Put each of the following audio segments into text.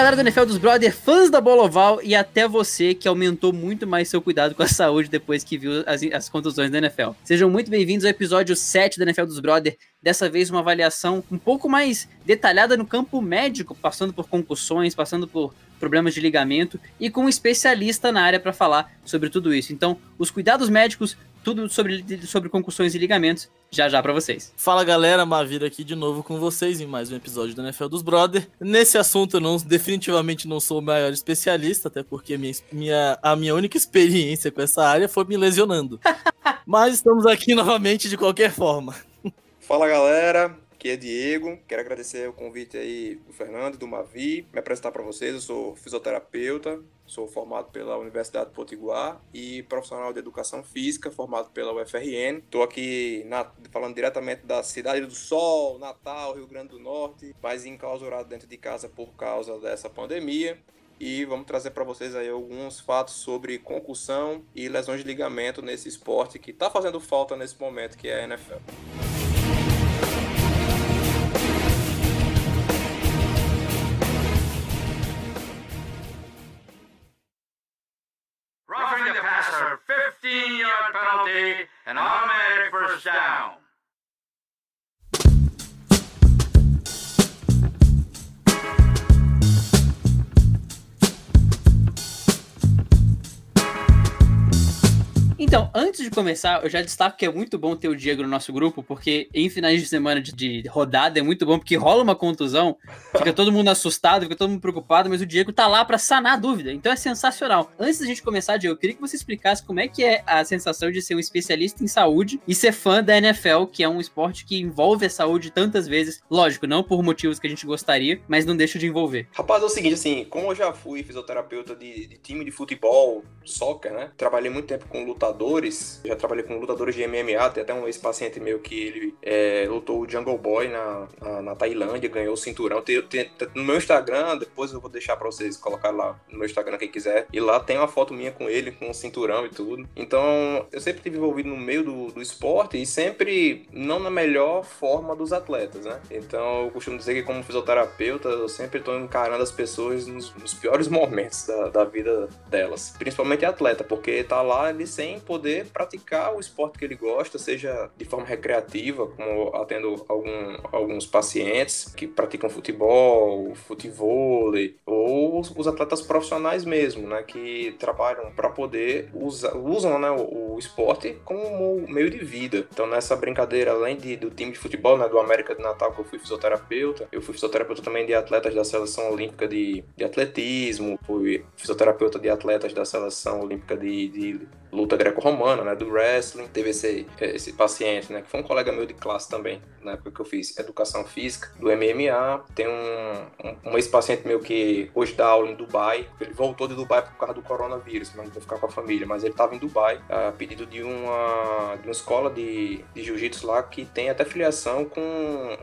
Galera do NFL dos Brother, fãs da bola oval e até você que aumentou muito mais seu cuidado com a saúde depois que viu as, as contusões da NFL. Sejam muito bem-vindos ao episódio 7 da NFL dos Brother. Dessa vez uma avaliação um pouco mais detalhada no campo médico, passando por concussões, passando por problemas de ligamento e com um especialista na área para falar sobre tudo isso. Então, os cuidados médicos tudo sobre, sobre concussões e ligamentos já já para vocês. Fala galera, Mavira aqui de novo com vocês em mais um episódio do NFL dos Brother. Nesse assunto eu não, definitivamente não sou o maior especialista, até porque minha, minha, a minha única experiência com essa área foi me lesionando. Mas estamos aqui novamente de qualquer forma. Fala galera, Aqui é Diego, quero agradecer o convite aí do Fernando, do Mavi, me apresentar para vocês. Eu sou fisioterapeuta, sou formado pela Universidade de Potiguar e profissional de educação física, formado pela UFRN. Estou aqui na, falando diretamente da Cidade do Sol, Natal, Rio Grande do Norte, mas enclausurado dentro de casa por causa dessa pandemia e vamos trazer para vocês aí alguns fatos sobre concussão e lesões de ligamento nesse esporte que está fazendo falta nesse momento, que é a NFL. Penalty, and automatic first down. Então, antes de começar, eu já destaco que é muito bom ter o Diego no nosso grupo, porque em finais de semana de, de rodada é muito bom, porque rola uma contusão, fica todo mundo assustado, fica todo mundo preocupado, mas o Diego tá lá para sanar a dúvida. Então é sensacional. Antes da gente começar, Diego, eu queria que você explicasse como é que é a sensação de ser um especialista em saúde e ser fã da NFL, que é um esporte que envolve a saúde tantas vezes. Lógico, não por motivos que a gente gostaria, mas não deixa de envolver. Rapaz, é o seguinte, assim, como eu já fui fisioterapeuta de, de time de futebol, soccer, né? Trabalhei muito tempo com lutadores lutadores. Já trabalhei com lutadores de MMA, tem até um ex-paciente meu que ele é, lutou o Jungle Boy na, na, na, Tailândia, ganhou o cinturão. Tem, tem, no meu Instagram, depois eu vou deixar pra vocês colocar lá no meu Instagram quem quiser. E lá tem uma foto minha com ele, com o cinturão e tudo. Então, eu sempre estive envolvido no meio do, do esporte e sempre não na melhor forma dos atletas, né? Então, eu costumo dizer que como fisioterapeuta, eu sempre estou encarando as pessoas nos, nos piores momentos da, da, vida delas. Principalmente atleta, porque tá lá ele sem poder praticar o esporte que ele gosta, seja de forma recreativa, como atendo algum, alguns pacientes que praticam futebol, futevôlei, ou os, atletas profissionais mesmo, né, que trabalham para poder usar, usam né, o, o, esporte como meio de vida. Então nessa brincadeira, além de, do time de futebol, né, do América de Natal, que eu fui fisioterapeuta, eu fui fisioterapeuta também de atletas da seleção olímpica de, de atletismo, fui fisioterapeuta de atletas da seleção olímpica de, de luta greco-romana, né, do wrestling. Teve esse, esse paciente, né, que foi um colega meu de classe também, na época que eu fiz educação física, do MMA. Tem um, um, um ex-paciente meu que hoje dá aula em Dubai. Ele voltou de Dubai por causa do coronavírus, mas não vou ficar com a família. Mas ele estava em Dubai a pedido de uma, de uma escola de, de jiu-jitsu lá que tem até filiação com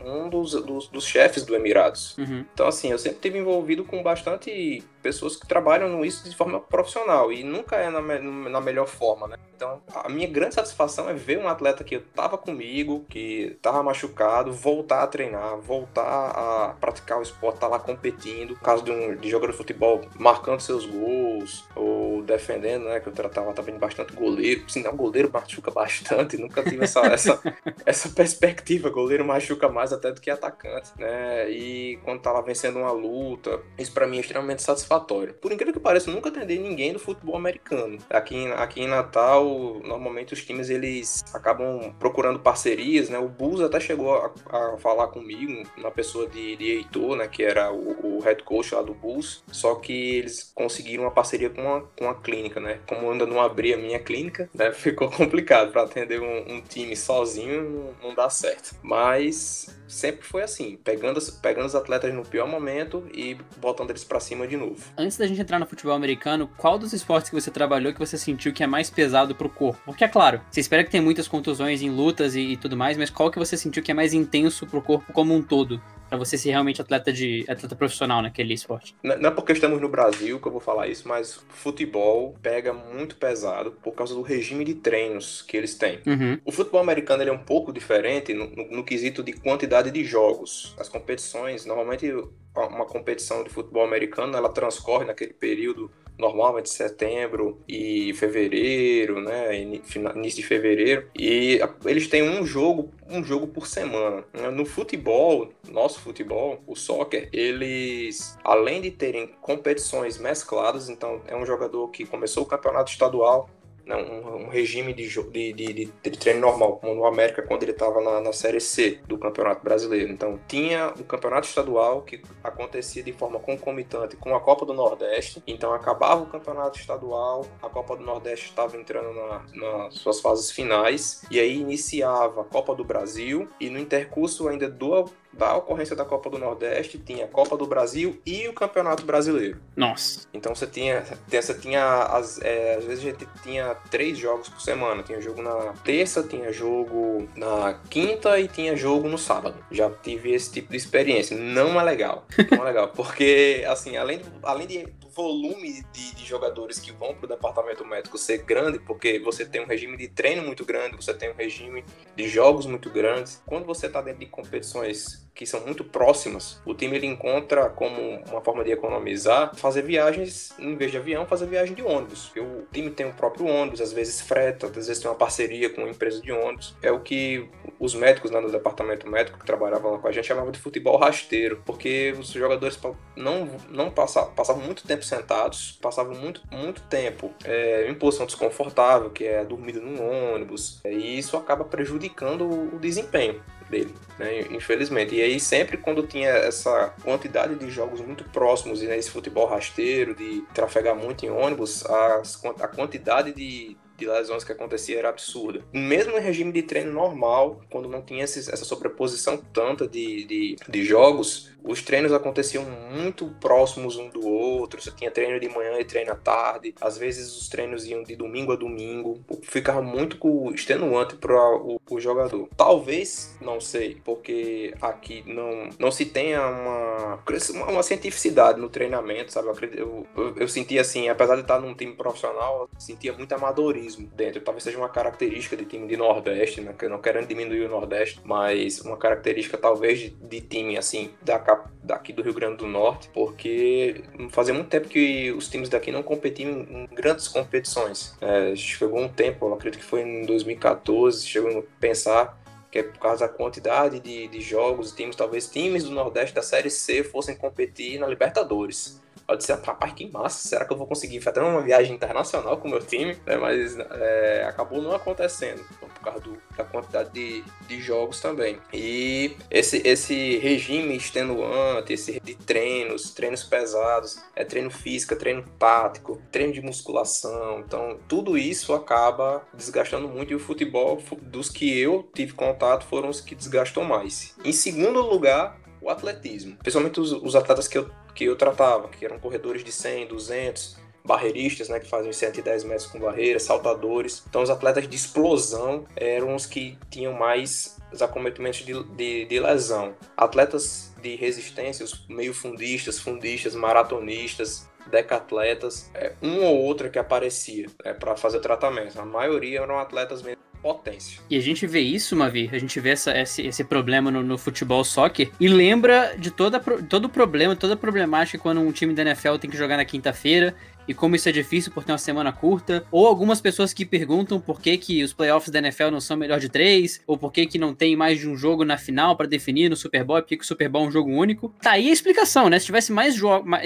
um dos, dos, dos chefes do Emirados. Uhum. Então, assim, eu sempre tive envolvido com bastante pessoas que trabalham nisso de forma profissional e nunca é na, na melhor forma, né? Então, a minha grande satisfação é ver um atleta que estava comigo, que estava machucado, voltar a treinar, voltar a praticar o esporte, estar tá lá competindo. No caso de um de jogador de futebol, marcando seus gols ou defendendo, né? Que eu tratava também bastante goleiro. Sinal, goleiro machuca bastante, nunca tive essa, essa, essa perspectiva. Goleiro machuca mais até do que atacante, né? E quando tava vencendo uma luta, isso para mim é extremamente satisfatório. Por incrível que pareça, eu nunca atendi ninguém do futebol americano. Aqui, aqui em Natal, normalmente os times eles acabam procurando parcerias, né? O Bulls até chegou a, a falar comigo, uma pessoa de, de Heitor, né? Que era o, o, head coach lá do Bulls, só que eles conseguiram uma parceria com a, com a clínica, né? Como ainda não abri a minha clínica, né? Ficou complicado para atender um, um, time sozinho, não, não dá certo. Mas sempre foi assim, pegando, pegando os atletas no pior momento e botando eles para cima de novo. Antes da gente entrar no futebol americano, qual dos esportes que você trabalhou que você sentiu que é mais pesado pro corpo? Porque é claro, você espera que tenha muitas contusões em lutas e, e tudo mais, mas qual que você sentiu que é mais intenso pro corpo como um todo? Pra você ser realmente atleta de atleta profissional naquele esporte. Não é porque estamos no Brasil que eu vou falar isso, mas futebol pega muito pesado por causa do regime de treinos que eles têm. Uhum. O futebol americano ele é um pouco diferente no, no- no quesito de quantidade de jogos. As competições, normalmente uma competição de futebol americano, ela transcorre naquele período normal entre setembro e fevereiro, né, início de fevereiro, e eles têm um jogo, um jogo por semana. né? No futebol, nosso futebol, o soccer, eles além de terem competições mescladas, então é um jogador que começou o campeonato estadual né, um, um regime de, de, de, de- treino normal, como no América quando ele estava na, na Série C do Campeonato Brasileiro. Então, tinha o Campeonato Estadual que acontecia de forma concomitante com a Copa do Nordeste. Então, acabava o Campeonato Estadual, a Copa do Nordeste estava entrando na- nas suas fases finais, e aí iniciava a Copa do Brasil, e no intercurso ainda do, da ocorrência da Copa do Nordeste, tinha a Copa do Brasil e o Campeonato Brasileiro. Nossa. Então você tinha, você tinha as, é, às vezes a gente tinha três jogos por semana. Tinha jogo na terça, tinha jogo na quinta e tinha jogo no sábado. Já tive esse tipo de experiência. Não é legal. Não é legal. Porque, assim, além, além de volume de, de jogadores que vão para o departamento médico ser grande, porque você tem um regime de treino muito grande, você tem um regime de jogos muito grandes. Quando você está dentro de competições que são muito próximas, o time ele encontra como uma forma de economizar, fazer viagens, em vez de avião, fazer viagem de ônibus. Porque o time tem o próprio ônibus, às vezes freta, às vezes tem uma parceria com uma empresa de ônibus. É o que os médicos lá no departamento médico que trabalhavam lá com a gente chamavam de futebol rasteiro, porque os jogadores não, não passavam, passavam muito tempo sentados, passavam muito, muito tempo é, em posição desconfortável, que é dormindo no ônibus, e isso acaba prejudicando o desempenho dele, né? Infelizmente. E aí sempre quando tinha essa quantidade de jogos muito próximos e né, esse futebol rasteiro de trafegar muito em ônibus, a quantidade de de lesões que acontecia era absurda. Mesmo em regime de treino normal, quando não tinha esses- essa sobreposição tanta de, de, de jogos, os treinos aconteciam muito próximos um do outro. Você tinha treino de manhã e treino à tarde. Às vezes os treinos iam de domingo a domingo. Ficava muito extenuante para o, o jogador. Talvez, não sei, porque aqui não, não se tenha uma, uma cientificidade no treinamento, sabe? Eu, eu, eu, sentia assim, apesar de estar num time profissional, eu sentia muito amadorismo dentro. Talvez seja uma característica de time de Nordeste, né? Que eu não querendo diminuir o Nordeste, mas uma característica talvez de, de time assim da daqui do Rio Grande do Norte, porque fazia muito tempo que os times daqui não competiam em, em grandes competições. É, chegou um tempo, eu acredito que foi em 2014, chegou a pensar que é por causa da quantidade de, de jogos, times, talvez times do Nordeste da Série C fossem competir na Libertadores. Eu disse, rapaz, que massa, será que eu vou conseguir fazer uma viagem internacional com o meu time? É, mas é, acabou não acontecendo, por causa do- da quantidade de, de jogos também. E esse, esse regime extenuante, esse de treinos, treinos pesados, é treino físico, treino tático, treino de musculação, então tudo isso acaba desgastando muito e o futebol, fu- dos que eu tive contato, foram os que desgastam mais. Em segundo lugar, o atletismo, principalmente os, os atletas que eu, que eu tratava, que eram corredores de 100, 200, barreiristas, né, que fazem 110 metros com barreira, saltadores. Então, os atletas de explosão eram os que tinham mais os acometimentos de, de, de lesão. Atletas de resistência, os meio fundistas, fundistas, maratonistas, decatletas, é, um ou outro que aparecia é, para fazer tratamento. A maioria eram atletas mesmo potência. E a gente vê isso, Mavi, a gente vê essa, esse, esse problema no, no futebol soccer? E lembra de toda, todo o problema, toda a problemática quando um time da NFL tem que jogar na quinta-feira e como isso é difícil por ter uma semana curta, ou algumas pessoas que perguntam por que, que os playoffs da NFL não são melhor de três, ou por que, que não tem mais de um jogo na final para definir no Super Bowl, por que, que o Super Bowl é um jogo único. Tá aí a explicação, né? Se tivesse mais,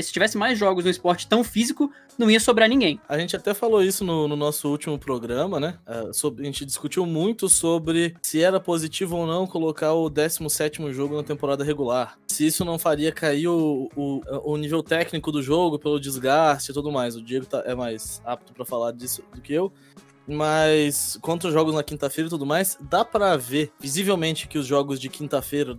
se tivesse mais jogos no esporte tão físico, não ia sobrar ninguém. A gente até falou isso no, no nosso último programa, né? É, sobre- a gente discutiu muito sobre se era positivo ou não colocar o 17 jogo na temporada regular. Se isso não faria cair o, o, o nível técnico do jogo pelo desgaste e tudo mais. O Diego tá- é mais apto pra falar disso do que eu. Mas contra os jogos na quinta-feira e tudo mais, dá para ver visivelmente que os jogos de quinta-feira,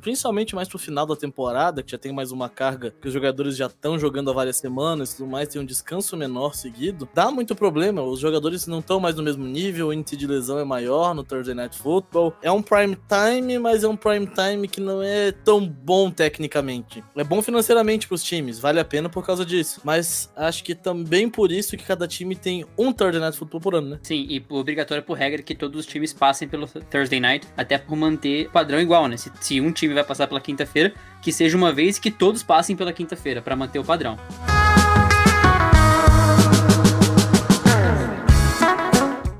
principalmente mais pro final da temporada, que já tem mais uma carga, que os jogadores já estão jogando há várias semanas e tudo mais, tem um descanso menor seguido, dá muito problema. Os jogadores não estão mais no mesmo nível, o índice de lesão é maior no Thursday Night Football. É um prime time, mas é um prime time que não é tão bom tecnicamente. É bom financeiramente pros times, vale a pena por causa disso. Mas acho que também por isso que cada time tem um Thursday Night Football por ano, né? Sim, e obrigatório por regra que todos os times passem pelo Thursday Night, até por manter padrão igual, né? Se, se um time vai passar pela quinta-feira, que seja uma vez que todos passem pela quinta-feira, para manter o padrão.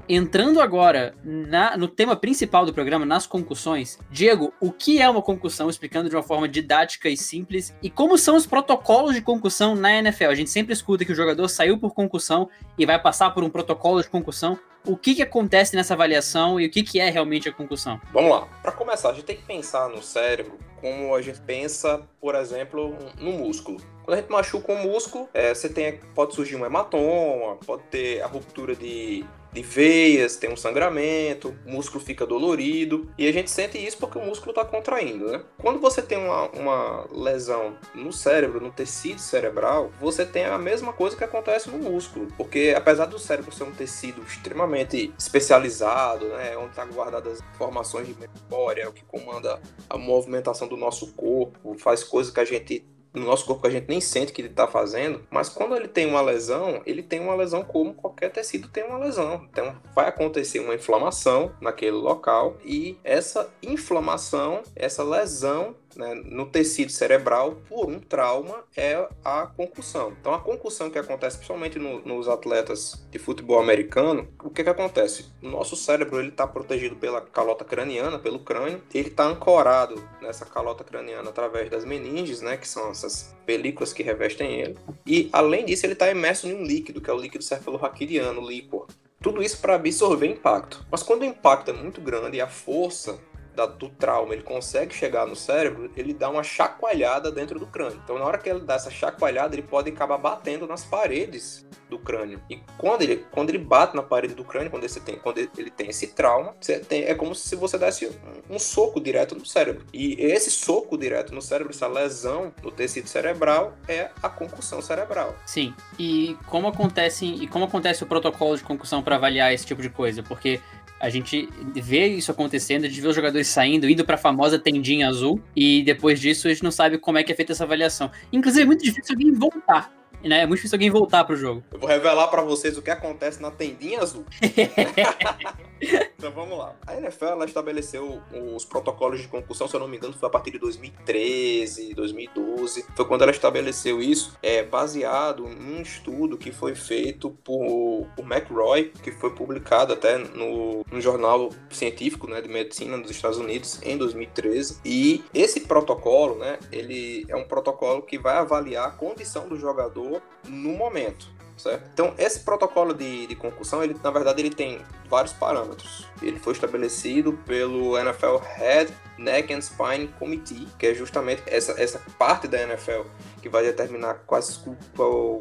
Entrando agora na, no tema principal do programa, nas concussões, Diego, o que é uma concussão, explicando de uma forma didática e simples, e como são os protocolos de concussão na NFL? A gente sempre escuta que o jogador saiu por concussão e vai passar por um protocolo de concussão. O que, que acontece nessa avaliação e o que, que é realmente a concussão? Vamos lá. Para começar, a gente tem que pensar no cérebro como a gente pensa, por exemplo, no músculo. Quando a gente machuca um músculo, é, você tem, pode surgir um hematoma, pode ter a ruptura de de veias, tem um sangramento, o músculo fica dolorido. E a gente sente isso porque o músculo está contraindo, né? Quando você tem uma, uma lesão no cérebro, no tecido cerebral, você tem a mesma coisa que acontece no músculo, porque apesar do cérebro ser um tecido extremamente especializado, né, onde está guardadas as informações de memória, o que comanda a movimentação do nosso corpo, faz coisas que a gente no nosso corpo que a gente nem sente que ele está fazendo, mas quando ele tem uma lesão, ele tem uma lesão como qualquer tecido tem uma lesão. Então vai acontecer uma inflamação naquele local e essa inflamação, essa lesão né, no tecido cerebral por um trauma é a concussão. Então, a concussão que acontece principalmente no, nos atletas de futebol americano, o que, que acontece? O nosso cérebro ele está protegido pela calota craniana, pelo crânio, ele está ancorado nessa calota craniana através das meninges, né, que são essas películas que revestem ele, e além disso ele está imerso em um líquido, que é o líquido cefalorraquidiano, o líquor. Tudo isso para absorver impacto. Mas quando o impacto é muito grande e a força da, do trauma ele consegue chegar no cérebro, ele dá uma chacoalhada dentro do crânio. Então, na hora que ele dá essa chacoalhada, ele pode acabar batendo nas paredes do crânio. E quando ele, quando ele bate na parede do crânio, quando, você tem, quando ele tem esse trauma, tem, é como se você desse um, um soco direto no cérebro. E esse soco direto no cérebro, essa lesão no tecido cerebral, é a concussão cerebral. Sim. E como acontece, e como acontece o protocolo de concussão para avaliar esse tipo de coisa? Porque a gente vê isso acontecendo, a gente vê os jogadores saindo, indo para a famosa tendinha azul, e depois disso a gente não sabe como é que é feita essa avaliação. Inclusive, é muito difícil alguém voltar. Né? É muito difícil alguém voltar pro jogo. Eu vou revelar para vocês o que acontece na tendinha azul. então vamos lá. A NFL ela estabeleceu os protocolos de concussão, se eu não me engano, foi a partir de 2013, 2012. Foi quando ela estabeleceu isso, é, baseado em um estudo que foi feito por, por McRoy, que foi publicado até no, no jornal científico né, de medicina dos Estados Unidos em 2013. E esse protocolo, né, ele é um protocolo que vai avaliar a condição do jogador no momento. Certo? Então, esse protocolo de, de concussão, ele, na verdade, ele tem vários parâmetros. Ele foi estabelecido pelo NFL Head, Neck and Spine Committee, que é justamente essa, essa parte da NFL que vai determinar quais,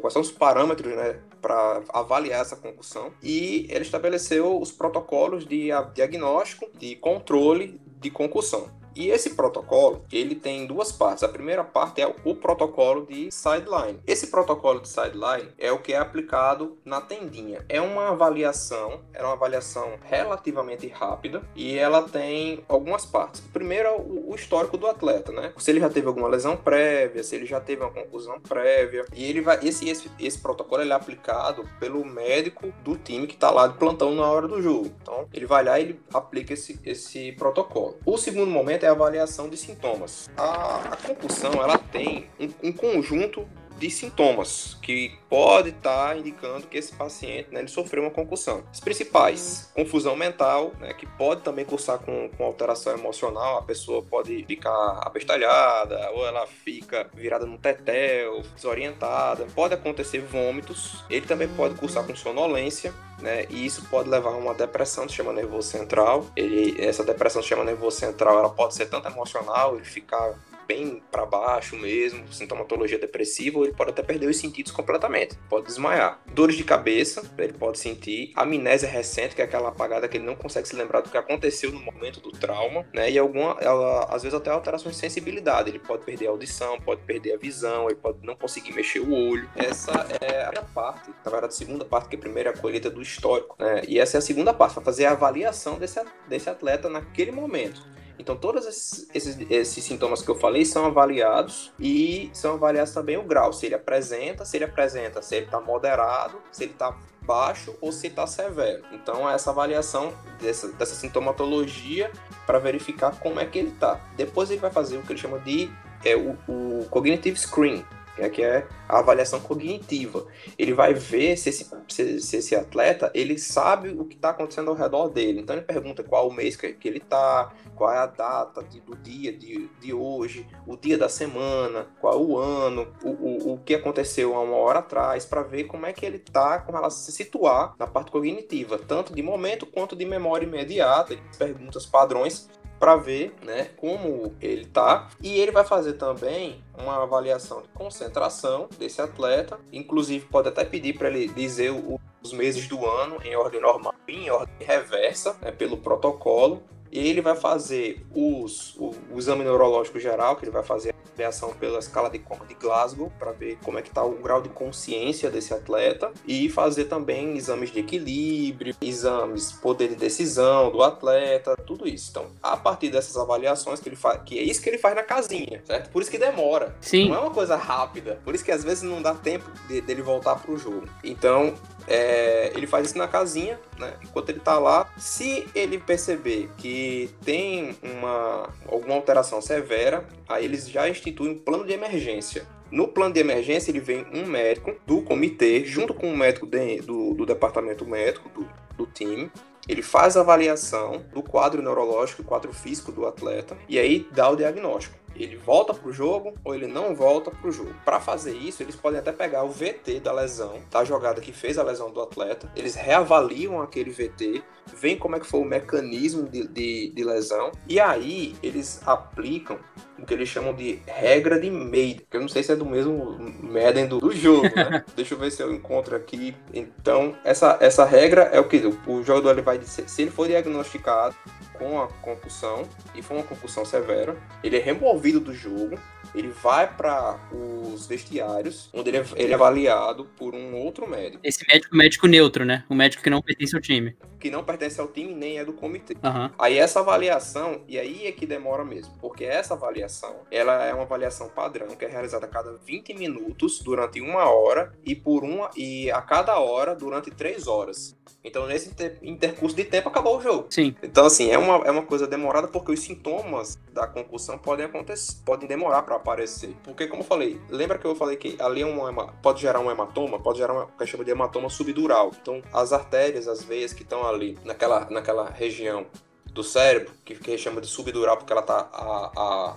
quais são os parâmetros né, para avaliar essa concussão. E ele estabeleceu os protocolos de diagnóstico, de controle de concussão. E esse protocolo, ele tem duas partes. A primeira parte é o protocolo de sideline. Esse protocolo de sideline é o que é aplicado na tendinha. É uma avaliação, é uma avaliação relativamente rápida e ela tem algumas partes. Primeiro é o, histórico do atleta, né? Se ele já teve alguma lesão prévia, se ele já teve uma conclusão prévia. E ele vai esse esse, esse protocolo ele é aplicado pelo médico do time que está lá de plantão na hora do jogo. Então, ele vai lá e ele aplica esse esse protocolo. O segundo momento é a avaliação de sintomas. A, a concussão ela tem um, um conjunto de sintomas que pode estar tá indicando que esse paciente né, ele sofreu uma concussão. Os principais, confusão mental, né, que pode também cursar com, com alteração emocional, a pessoa pode ficar abestalhada, ou ela fica virada no tetel, desorientada. Pode acontecer vômitos, ele também pode cursar com sonolência, né? E isso pode levar a uma depressão, se chama nervoso central. Ele, essa depressão se chama nervoso central, ela pode ser tanto emocional, ele ficar bem para baixo mesmo, sintomatologia depressiva, ou ele pode até perder os sentidos completamente, pode desmaiar. Dores de cabeça, ele pode sentir, amnésia recente, que é aquela apagada que ele não consegue se lembrar do que aconteceu no momento do trauma, né? E alguma, ela, às vezes até alterações de sensibilidade, ele pode perder a audição, pode perder a visão, ele pode não conseguir mexer o olho. Essa é a parte, na verdade, a segunda parte, que é a primeira é a colheita do histórico, né? E essa é a segunda parte, para fazer a avaliação desse, desse atleta naquele momento. Então, todos esses, esses, esses, sintomas que eu falei são avaliados e são avaliados também o grau, se ele apresenta, se ele apresenta, se ele está moderado, se ele está baixo ou se está severo. Então, essa avaliação dessa, dessa sintomatologia para verificar como é que ele está. Depois, ele vai fazer o que ele chama de é, o, o Cognitive Screen, é que é a avaliação cognitiva. Ele vai ver se esse, se, se esse atleta ele sabe o que está acontecendo ao redor dele. Então ele pergunta qual o mês que, que ele está, qual é a data de, do dia de, de hoje, o dia da semana, qual é o ano, o, o, o que aconteceu há uma hora atrás, para ver como é que ele está com relação a se situar na parte cognitiva, tanto de momento quanto de memória imediata, perguntas padrões para ver né, como ele tá. E ele vai fazer também uma avaliação de concentração desse atleta. Inclusive, pode até pedir para ele dizer o, os meses do ano em ordem normal, em ordem reversa, né, pelo protocolo. E ele vai fazer os, o, o exame neurológico geral, que ele vai fazer avaliação pela escala de coma de Glasgow para ver como é que está o grau de consciência desse atleta e fazer também exames de equilíbrio, exames poder de decisão do atleta, tudo isso. Então, a partir dessas avaliações que ele faz, que é isso que ele faz na casinha, certo? Por isso que demora. Sim. Não é uma coisa rápida. Por isso que às vezes não dá tempo de, dele voltar para o jogo. Então, é, ele faz isso na casinha, né? Enquanto ele tá lá, se ele perceber que tem uma alguma alteração severa, aí eles já instituem um plano de emergência. No plano de emergência, ele vem um médico do comitê, junto com o um médico de, do, do, departamento médico do, do time, ele faz a avaliação do quadro neurológico e quadro físico do atleta e aí dá o diagnóstico ele volta pro jogo ou ele não volta pro jogo. Para fazer isso, eles podem até pegar o VT da lesão, da jogada que fez a lesão do atleta, eles reavaliam aquele VT, veem como é que foi o mecanismo de, de, de lesão, e aí eles aplicam o que eles chamam de regra de Made, que eu não sei se é do mesmo Madden do, do jogo, né? Deixa eu ver se eu encontro aqui. Então, essa, essa regra é o que o jogador ele vai dizer, se ele for diagnosticado com a concussão, e foi uma concussão severa, ele é removido do jogo, ele vai para os vestiários, onde ele é, ele é, avaliado por um outro médico. Esse médico, médico neutro, né? O médico que não pertence ao time. Que não pertence ao time nem é do comitê. Uhum. Aí essa avaliação, e aí é que demora mesmo, porque essa avaliação, ela é uma avaliação padrão que é realizada a cada 20 minutos durante uma hora e por uma e a cada hora durante três horas. Então, nesse intercurso de tempo, acabou o jogo. Sim. Então, assim, é uma, é uma coisa demorada porque os sintomas da concussão podem acontecer, podem demorar para aparecer. Porque, como eu falei, lembra que eu falei que ali é um, pode gerar um hematoma, pode gerar uma, que chama de hematoma subdural. Então, as artérias, as veias que estão ali naquela, naquela região do cérebro, que, que chama de subdural porque ela está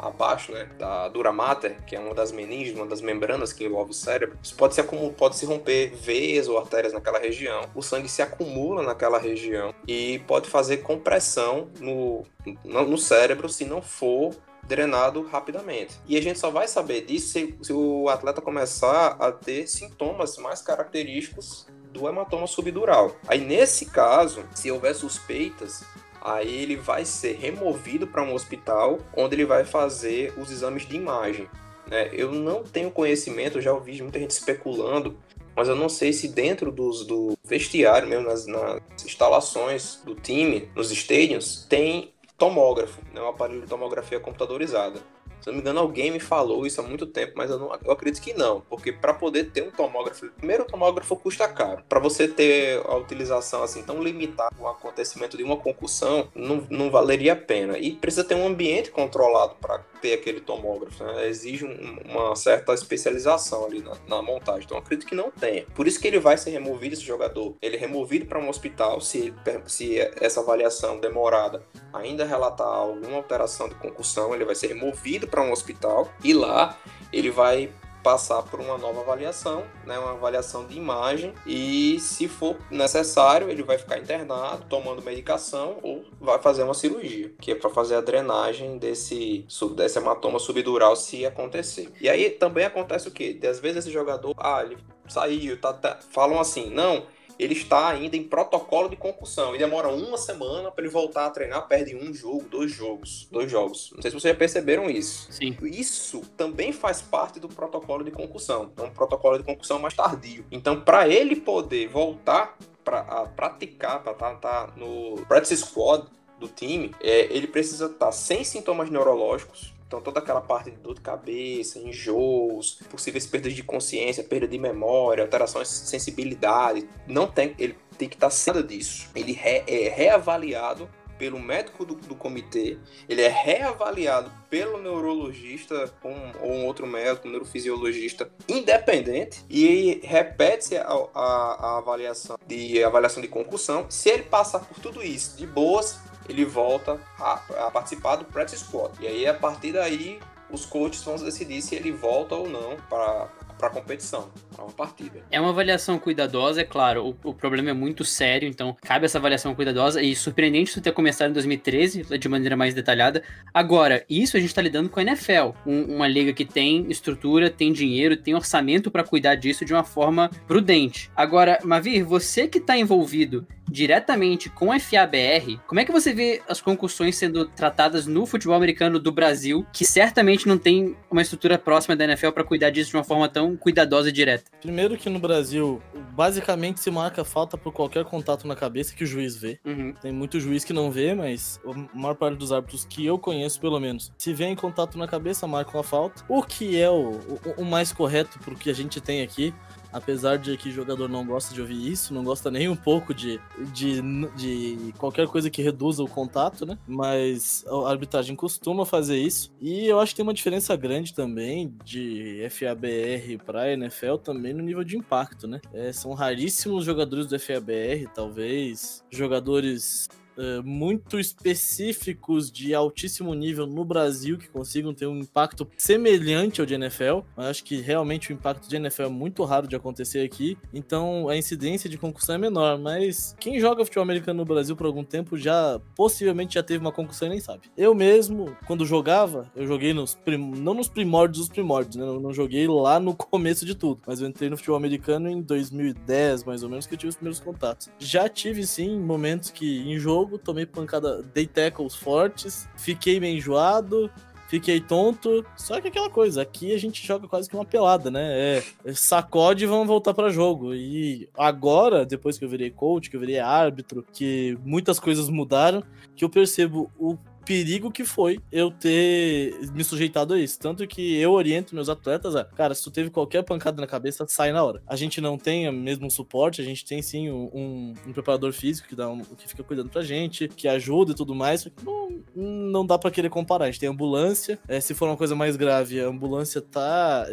abaixo né, da dura mater, que é uma das meninges, uma das membranas que envolve o cérebro. Isso pode se, pode se romper veias ou artérias naquela região. O sangue se acumula naquela região e pode fazer compressão no, no, no cérebro se não for drenado rapidamente. E a gente só vai saber disso se, se o atleta começar a ter sintomas mais característicos do hematoma subdural. Aí, nesse caso, se houver suspeitas, aí ele vai ser removido para um hospital onde ele vai fazer os exames de imagem. Né? Eu não tenho conhecimento, já ouvi muita gente especulando, mas eu não sei se dentro dos, do vestiário, mesmo nas, nas instalações do time, nos stadiums, tem tomógrafo, né? um aparelho de tomografia computadorizada. Se não me engano, alguém me falou isso há muito tempo, mas eu, não, eu acredito que não, porque para poder ter um tomógrafo, primeiro o tomógrafo custa caro. Para você ter a utilização assim tão limitada, o acontecimento de uma concussão, não, não valeria a pena. E precisa ter um ambiente controlado para ter aquele tomógrafo, né? exige um, uma certa especialização ali na, na, montagem. Então, acredito que não tenha. Por isso que ele vai ser removido, esse jogador. Ele é removido para um hospital se, se essa avaliação demorada ainda relatar alguma alteração de concussão, ele vai ser removido para um hospital e lá ele vai passar por uma nova avaliação, né, uma avaliação de imagem e se for necessário ele vai ficar internado, tomando medicação ou vai fazer uma cirurgia, que é para fazer a drenagem desse desse hematoma subdural se acontecer. E aí também acontece o quê? Às vezes esse jogador, ah, ele saiu, tá, tá falam assim, não, ele está ainda em protocolo de concussão e demora uma semana para ele voltar a treinar, perde um jogo, dois jogos, dois jogos. Não sei se vocês já perceberam isso. Sim. Isso também faz parte do protocolo de concussão. É um protocolo de concussão mais tardio. Então, para ele poder voltar para praticar, para estar tá, tá no practice squad do time, é, ele precisa estar tá sem sintomas neurológicos, então, toda aquela parte de dor de cabeça, enjoos, possíveis perdas de consciência, perda de memória, alterações de sensibilidade, não tem, ele tem que estar sendo disso. Ele re, é reavaliado pelo médico do, do, comitê, ele é reavaliado pelo neurologista um, ou um outro médico, um neurofisiologista independente, e repete-se a, a, a, avaliação de avaliação de concussão. Se ele passar por tudo isso de boas, ele volta a, a participar do practice squad. E aí, a partir daí, os coaches vão decidir se ele volta ou não para para competição, para uma partida. É uma avaliação cuidadosa, é claro. O, o, problema é muito sério, então cabe essa avaliação cuidadosa. E surpreendente isso ter começado em 2013 de maneira mais detalhada. Agora, isso a gente está lidando com a NFL, um, uma liga que tem estrutura, tem dinheiro, tem orçamento para cuidar disso de uma forma prudente. Agora, Mavir, você que está envolvido diretamente com a FABR, como é que você vê as concussões sendo tratadas no futebol americano do Brasil, que certamente não tem uma estrutura próxima da NFL para cuidar disso de uma forma tão cuidadosa e direta? Primeiro que no Brasil, basicamente se marca falta por qualquer contato na cabeça que o juiz vê. Uhum. Tem muito juiz que não vê, mas a maior parte dos árbitros que eu conheço, pelo menos, se vê em contato na cabeça, marcam a falta. O que é o, o, o mais correto pro que a gente tem aqui apesar de que jogador não gosta de ouvir isso, não gosta nem um pouco de, de, de qualquer coisa que reduza o contato, né? Mas a arbitragem costuma fazer isso. E eu acho que tem uma diferença grande também de FABR para NFL também no nível de impacto, né? É, são raríssimos jogadores do FABR, talvez jogadores uh, muito específicos de altíssimo nível no Brasil que consigam ter um impacto semelhante ao de NFL. Eu acho que realmente o impacto de NFL é muito raro de acontecer aqui, então a incidência de concussão é menor. Mas quem joga futebol americano no Brasil por algum tempo já possivelmente já teve uma concussão e nem sabe. Eu mesmo, quando jogava, eu joguei nos prim... não nos primórdios dos primórdios, né? Eu não joguei lá no começo de tudo, mas eu entrei no futebol americano em 2010, mais ou menos, que eu tive os primeiros contatos. Já tive sim momentos que em jogo jogo, tomei pancada, dei tackles fortes, fiquei meio enjoado, fiquei tonto. Só que aquela coisa, aqui a gente joga quase que uma pelada, né? É, é sacode e vamos voltar para jogo. E agora, depois que eu virei coach, que eu virei árbitro, que muitas coisas mudaram, que eu percebo o perigo que foi eu ter me sujeitado a isso. Tanto que eu oriento meus atletas a, cara, se tu teve qualquer pancada na cabeça, sai na hora. A gente não tem mesmo suporte, a gente tem sim um, um preparador físico que, dá um, que fica cuidando pra gente, que ajuda e tudo mais, não, não dá para querer comparar. A gente tem ambulância, é, se for uma coisa mais grave, a ambulância tá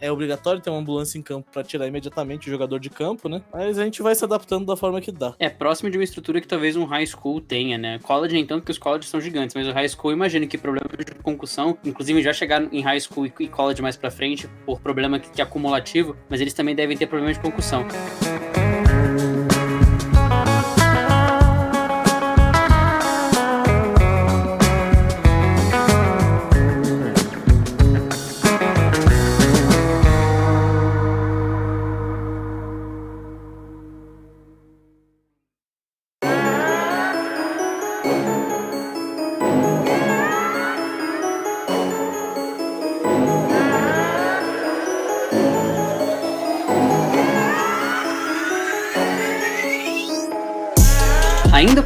é obrigatório ter uma ambulância em campo para tirar imediatamente o jogador de campo, né? Mas a gente vai se adaptando da forma que dá. É próximo de uma estrutura que talvez um high school tenha, né? College, então, que os colleges são gigantes, mas o high school, imagino que problemas de concussão, inclusive já chegaram em high school e college mais para frente por problema que, que é acumulativo, mas eles também devem ter problemas de concussão.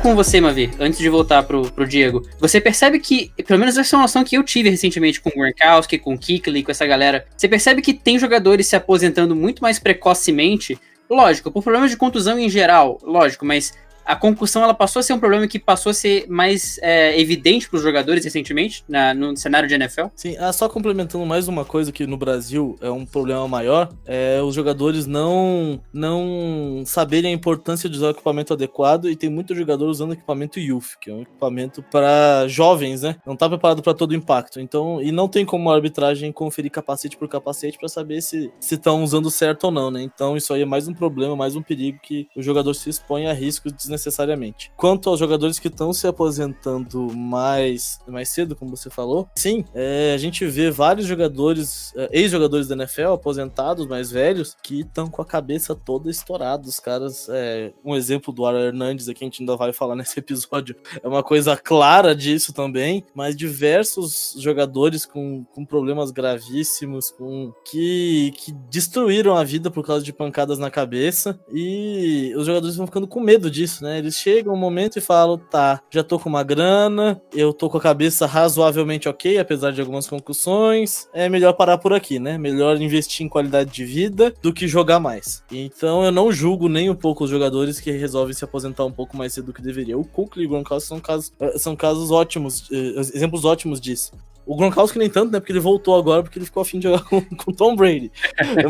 Com você, Mavi, antes de voltar pro, pro Diego. Você percebe que, pelo menos essa é uma noção que eu tive recentemente com o Gronkowski, com o Kikli, com essa galera. Você percebe que tem jogadores se aposentando muito mais precocemente. Lógico, por problemas de contusão em geral, lógico, mas a concussão ela passou a ser um problema que passou a ser mais é, evidente para os jogadores recentemente na, no cenário de NFL? Sim, ah, só complementando mais uma coisa que no Brasil é um problema maior, é os jogadores não não saberem a importância de usar o equipamento adequado e tem muito jogador usando equipamento youth, que é um equipamento para jovens, né? Não tá preparado para todo o impacto. Então, e não tem como a arbitragem conferir capacete por capacete para saber se estão usando certo ou não, né? Então, isso aí é mais um problema, mais um perigo que o jogador se expõe a riscos desnecessariamente. Quanto aos jogadores que estão se aposentando mais mais cedo, como você falou, sim, é, a gente vê vários jogadores, é, ex-jogadores da NFL aposentados, mais velhos, que estão com a cabeça toda estourada. Os caras, é, um exemplo do Aaron Hernandes aqui, a gente ainda vai falar nesse episódio, é uma coisa clara disso também, mas diversos jogadores com, com problemas gravíssimos, com que, que destruíram a vida por causa de pancadas na cabeça, e os jogadores vão ficando com medo disso, né? Eles chegam um momento e falam, tá, já tô com uma grana, eu tô com a cabeça razoavelmente ok, apesar de algumas concussões, é melhor parar por aqui, né? Melhor investir em qualidade de vida do que jogar mais. Então eu não julgo nem um pouco os jogadores que resolvem se aposentar um pouco mais cedo do que deveria. O Cook e o Gronkowski são casos, são casos ótimos, eh, exemplos ótimos disso. O Gronkowski nem tanto, né? Porque ele voltou agora porque ele ficou afim de jogar com, com Tom Brady.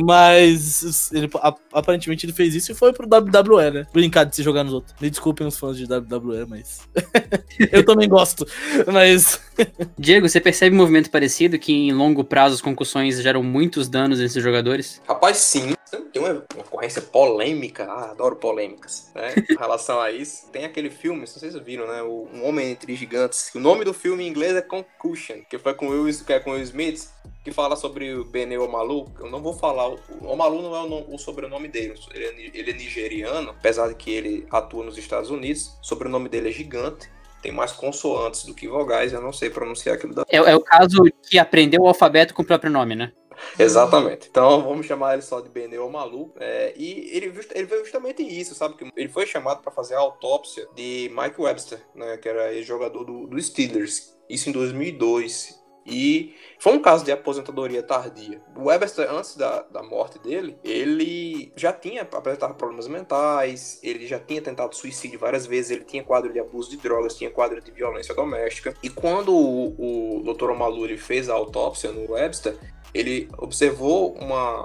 Mas ele, aparentemente ele fez isso e foi pro WWE, né? Brincar de se jogar nos outros. Me desculpem os fãs de WWE, mas. eu também gosto. Mas. Diego, você percebe um movimento parecido que em longo prazo as concussões geram muitos danos nesses jogadores? Rapaz, sim. Tem uma, uma ocorrência polêmica, ah, adoro polêmicas, né? Em relação a isso. Tem aquele filme, não sei se vocês viram, né? O Um Homem Entre Gigantes. O nome do filme em inglês é Concussion, que foi com o Will, que é com Will Smith, que fala sobre o Bene Omalu. Eu não vou falar, o Omalu não é o, o sobrenome dele, ele é, ele é nigeriano, apesar de que ele atua nos Estados Unidos. O sobrenome dele é gigante tem mais consoantes do que vogais, eu não sei pronunciar aquilo da. É, é, o caso que aprendeu o alfabeto com o próprio nome, né? Exatamente. Então vamos chamar ele só de Beneu Malu. É, e ele, ele veio justamente isso, sabe? Que ele foi chamado para fazer a autópsia de Mike Webster, né? Que era ex-jogador do, do Steelers. Isso em 2002. E foi um caso de aposentadoria tardia. O Webster, antes da, da morte dele, ele já tinha apresentado problemas mentais, ele já tinha tentado suicídio várias vezes, ele tinha quadro de abuso de drogas, tinha quadro de violência doméstica. E quando o, o Dr. Omaluri fez a autópsia no Webster, ele observou uma,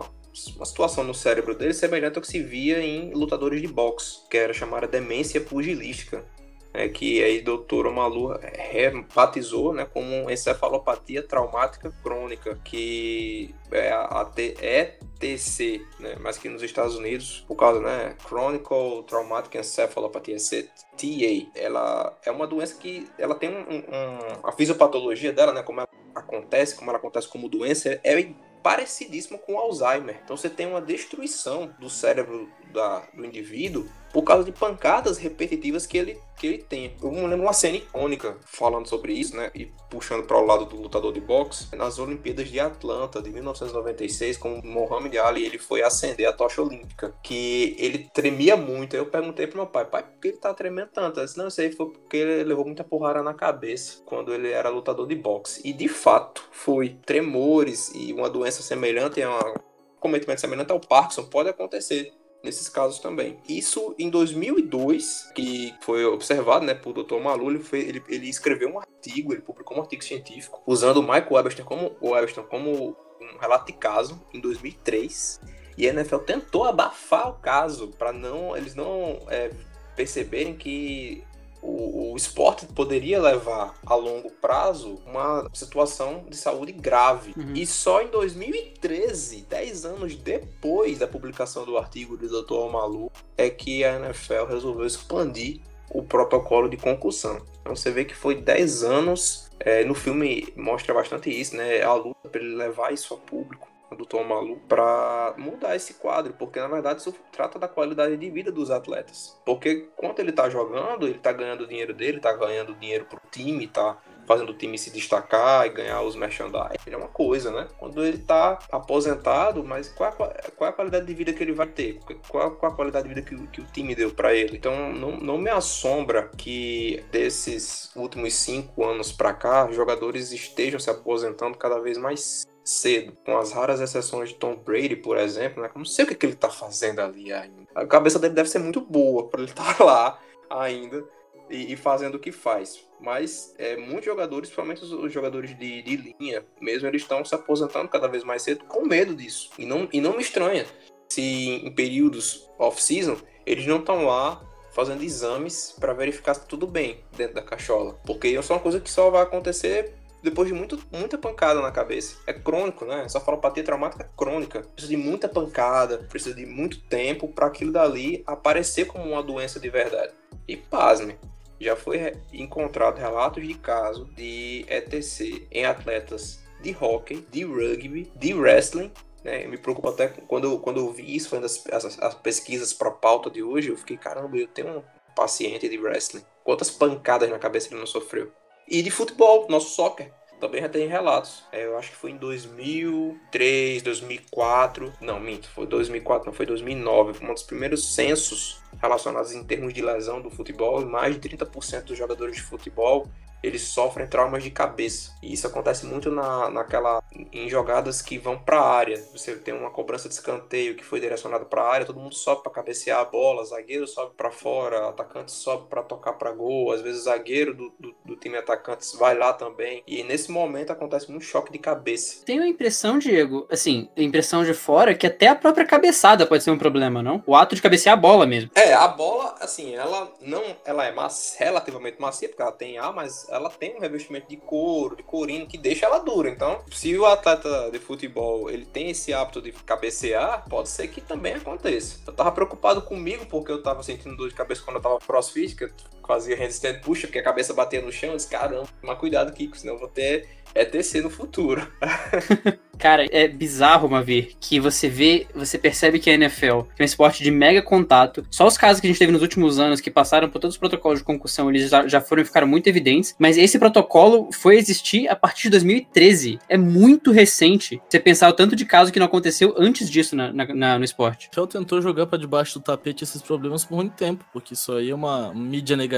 uma situação no cérebro dele semelhante ao que se via em lutadores de boxe, que era chamada demência pugilística, é, que aí doutor Omalu rebatizou né, como encefalopatia traumática crônica, que é a ETC, né, mas que nos Estados Unidos, por causa, né, Chronicle Traumatic Encephalopathia, CTA, ela é uma doença que ela tem um, um, a fisiopatologia dela, né, como ela acontece, como ela acontece como doença, é parecidíssima com Alzheimer. Então você tem uma destruição do cérebro da, do indivíduo por causa de pancadas repetitivas que ele, que ele tem. Eu me lembro uma cena icônica falando sobre isso, né? E puxando para o lado do lutador de boxe, nas Olimpíadas de Atlanta de 1996, com o Muhammad Ali, ele foi acender a tocha olímpica, que ele tremia muito. Aí eu perguntei pro meu pai, pai, por que ele tá tremendo tanto? Eu disse, não, sei, foi porque ele levou muita porrada na cabeça quando ele era lutador de boxe. E de fato, foi. Tremores e uma doença semelhante a uma cometimento semelhante ao Parkinson pode acontecer nesses casos também. Isso em 2002, que foi observado né, por Dr. Malu, ele, foi, ele, ele, escreveu um artigo, ele publicou um artigo científico, usando o Michael Webster como, Webster como um relato de caso, em 2003. E a NFL tentou abafar o caso para não eles não é, perceberem que o, o esporte poderia levar a longo prazo uma situação de saúde grave. Uhum. E só em 2013, 10 anos depois da publicação do artigo do Dr. Omalu, é que a NFL resolveu expandir o protocolo de concussão. Então você vê que foi 10 anos. É, no filme mostra bastante isso, né? A luta para ele levar isso a público do Tom Malu para mudar esse quadro, porque na verdade isso trata da qualidade de vida dos atletas. Porque quando ele tá jogando, ele tá ganhando dinheiro dele, tá ganhando dinheiro pro time, tá fazendo o time se destacar e ganhar os merchandise. É uma coisa, né? Quando ele tá aposentado, mas qual é a, qual é a qualidade de vida que ele vai ter? Qual, qual a qualidade de vida que, que o time deu para ele? Então não, não me assombra que desses últimos cinco anos para cá, jogadores estejam se aposentando cada vez mais cedo, com as raras exceções de Tom Brady, por exemplo, né? Não sei o que, que ele tá fazendo ali ainda. A cabeça dele deve ser muito boa para ele estar tá lá ainda e, e fazendo o que faz. Mas é, muitos jogadores, principalmente os, os jogadores de, de, linha, mesmo eles estão se aposentando cada vez mais cedo com medo disso. E não, e não me estranha se em períodos off-season eles não estão lá fazendo exames para verificar se tudo bem dentro da cachola. Porque isso é uma coisa que só vai acontecer depois de muito, muita pancada na cabeça. É crônico, né? Essa falopatia traumática crônica. Precisa de muita pancada, precisa de muito tempo para aquilo dali aparecer como uma doença de verdade. E pasme, já foi encontrado relatos de caso de ETC em atletas de hockey, de rugby, de wrestling. Né? Me preocupa até quando, quando eu vi isso, fazendo as, as, as pesquisas para a pauta de hoje, eu fiquei, caramba, eu tenho um paciente de wrestling. Quantas pancadas na cabeça ele não sofreu? E de futebol, nosso soccer também já tem relatos. É, eu acho que foi em 2003, 2004. Não, minto, foi 2004, não foi 2009. Foi um dos primeiros censos relacionados em termos de lesão do futebol. Mais de 30% dos jogadores de futebol eles sofrem traumas de cabeça. E isso acontece muito na, naquela em jogadas que vão para a área. Você tem uma cobrança de escanteio que foi direcionada para a área, todo mundo sobe para cabecear a bola, zagueiro sobe para fora, atacante sobe para tocar para gol, às vezes o zagueiro do, do, do, time atacante vai lá também. E nesse momento acontece um choque de cabeça. Tenho a impressão, Diego, assim, a impressão de fora que até a própria cabeçada pode ser um problema, não? O ato de cabecear a bola mesmo. É, a bola, assim, ela não, ela é macia, relativamente macia porque ela tem ar, mas ela tem um revestimento de couro, de corino, que deixa ela dura. Então, se o atleta de futebol ele tem esse hábito de cabecear, pode ser que também aconteça. Eu tava preocupado comigo porque eu tava sentindo dor de cabeça quando eu tava crossfit, que eu fazia handstand puxa, porque a cabeça batia no chão. Eu disse, caramba, toma cuidado, Kiko, senão eu vou ter ETC no futuro. Cara, é bizarro, Mavir, que você vê, você percebe que a NFL é um esporte de mega contato. Só os casos que a gente teve nos últimos anos que passaram por todos os protocolos de concussão, eles já, já foram ficaram muito evidentes. Mas esse protocolo foi existir a partir de 2013. É muito recente. Você pensar o tanto de caso que não aconteceu antes disso na, na, na no esporte. O tentou jogar para debaixo do tapete esses problemas por muito tempo, porque isso aí é uma mídia negativa,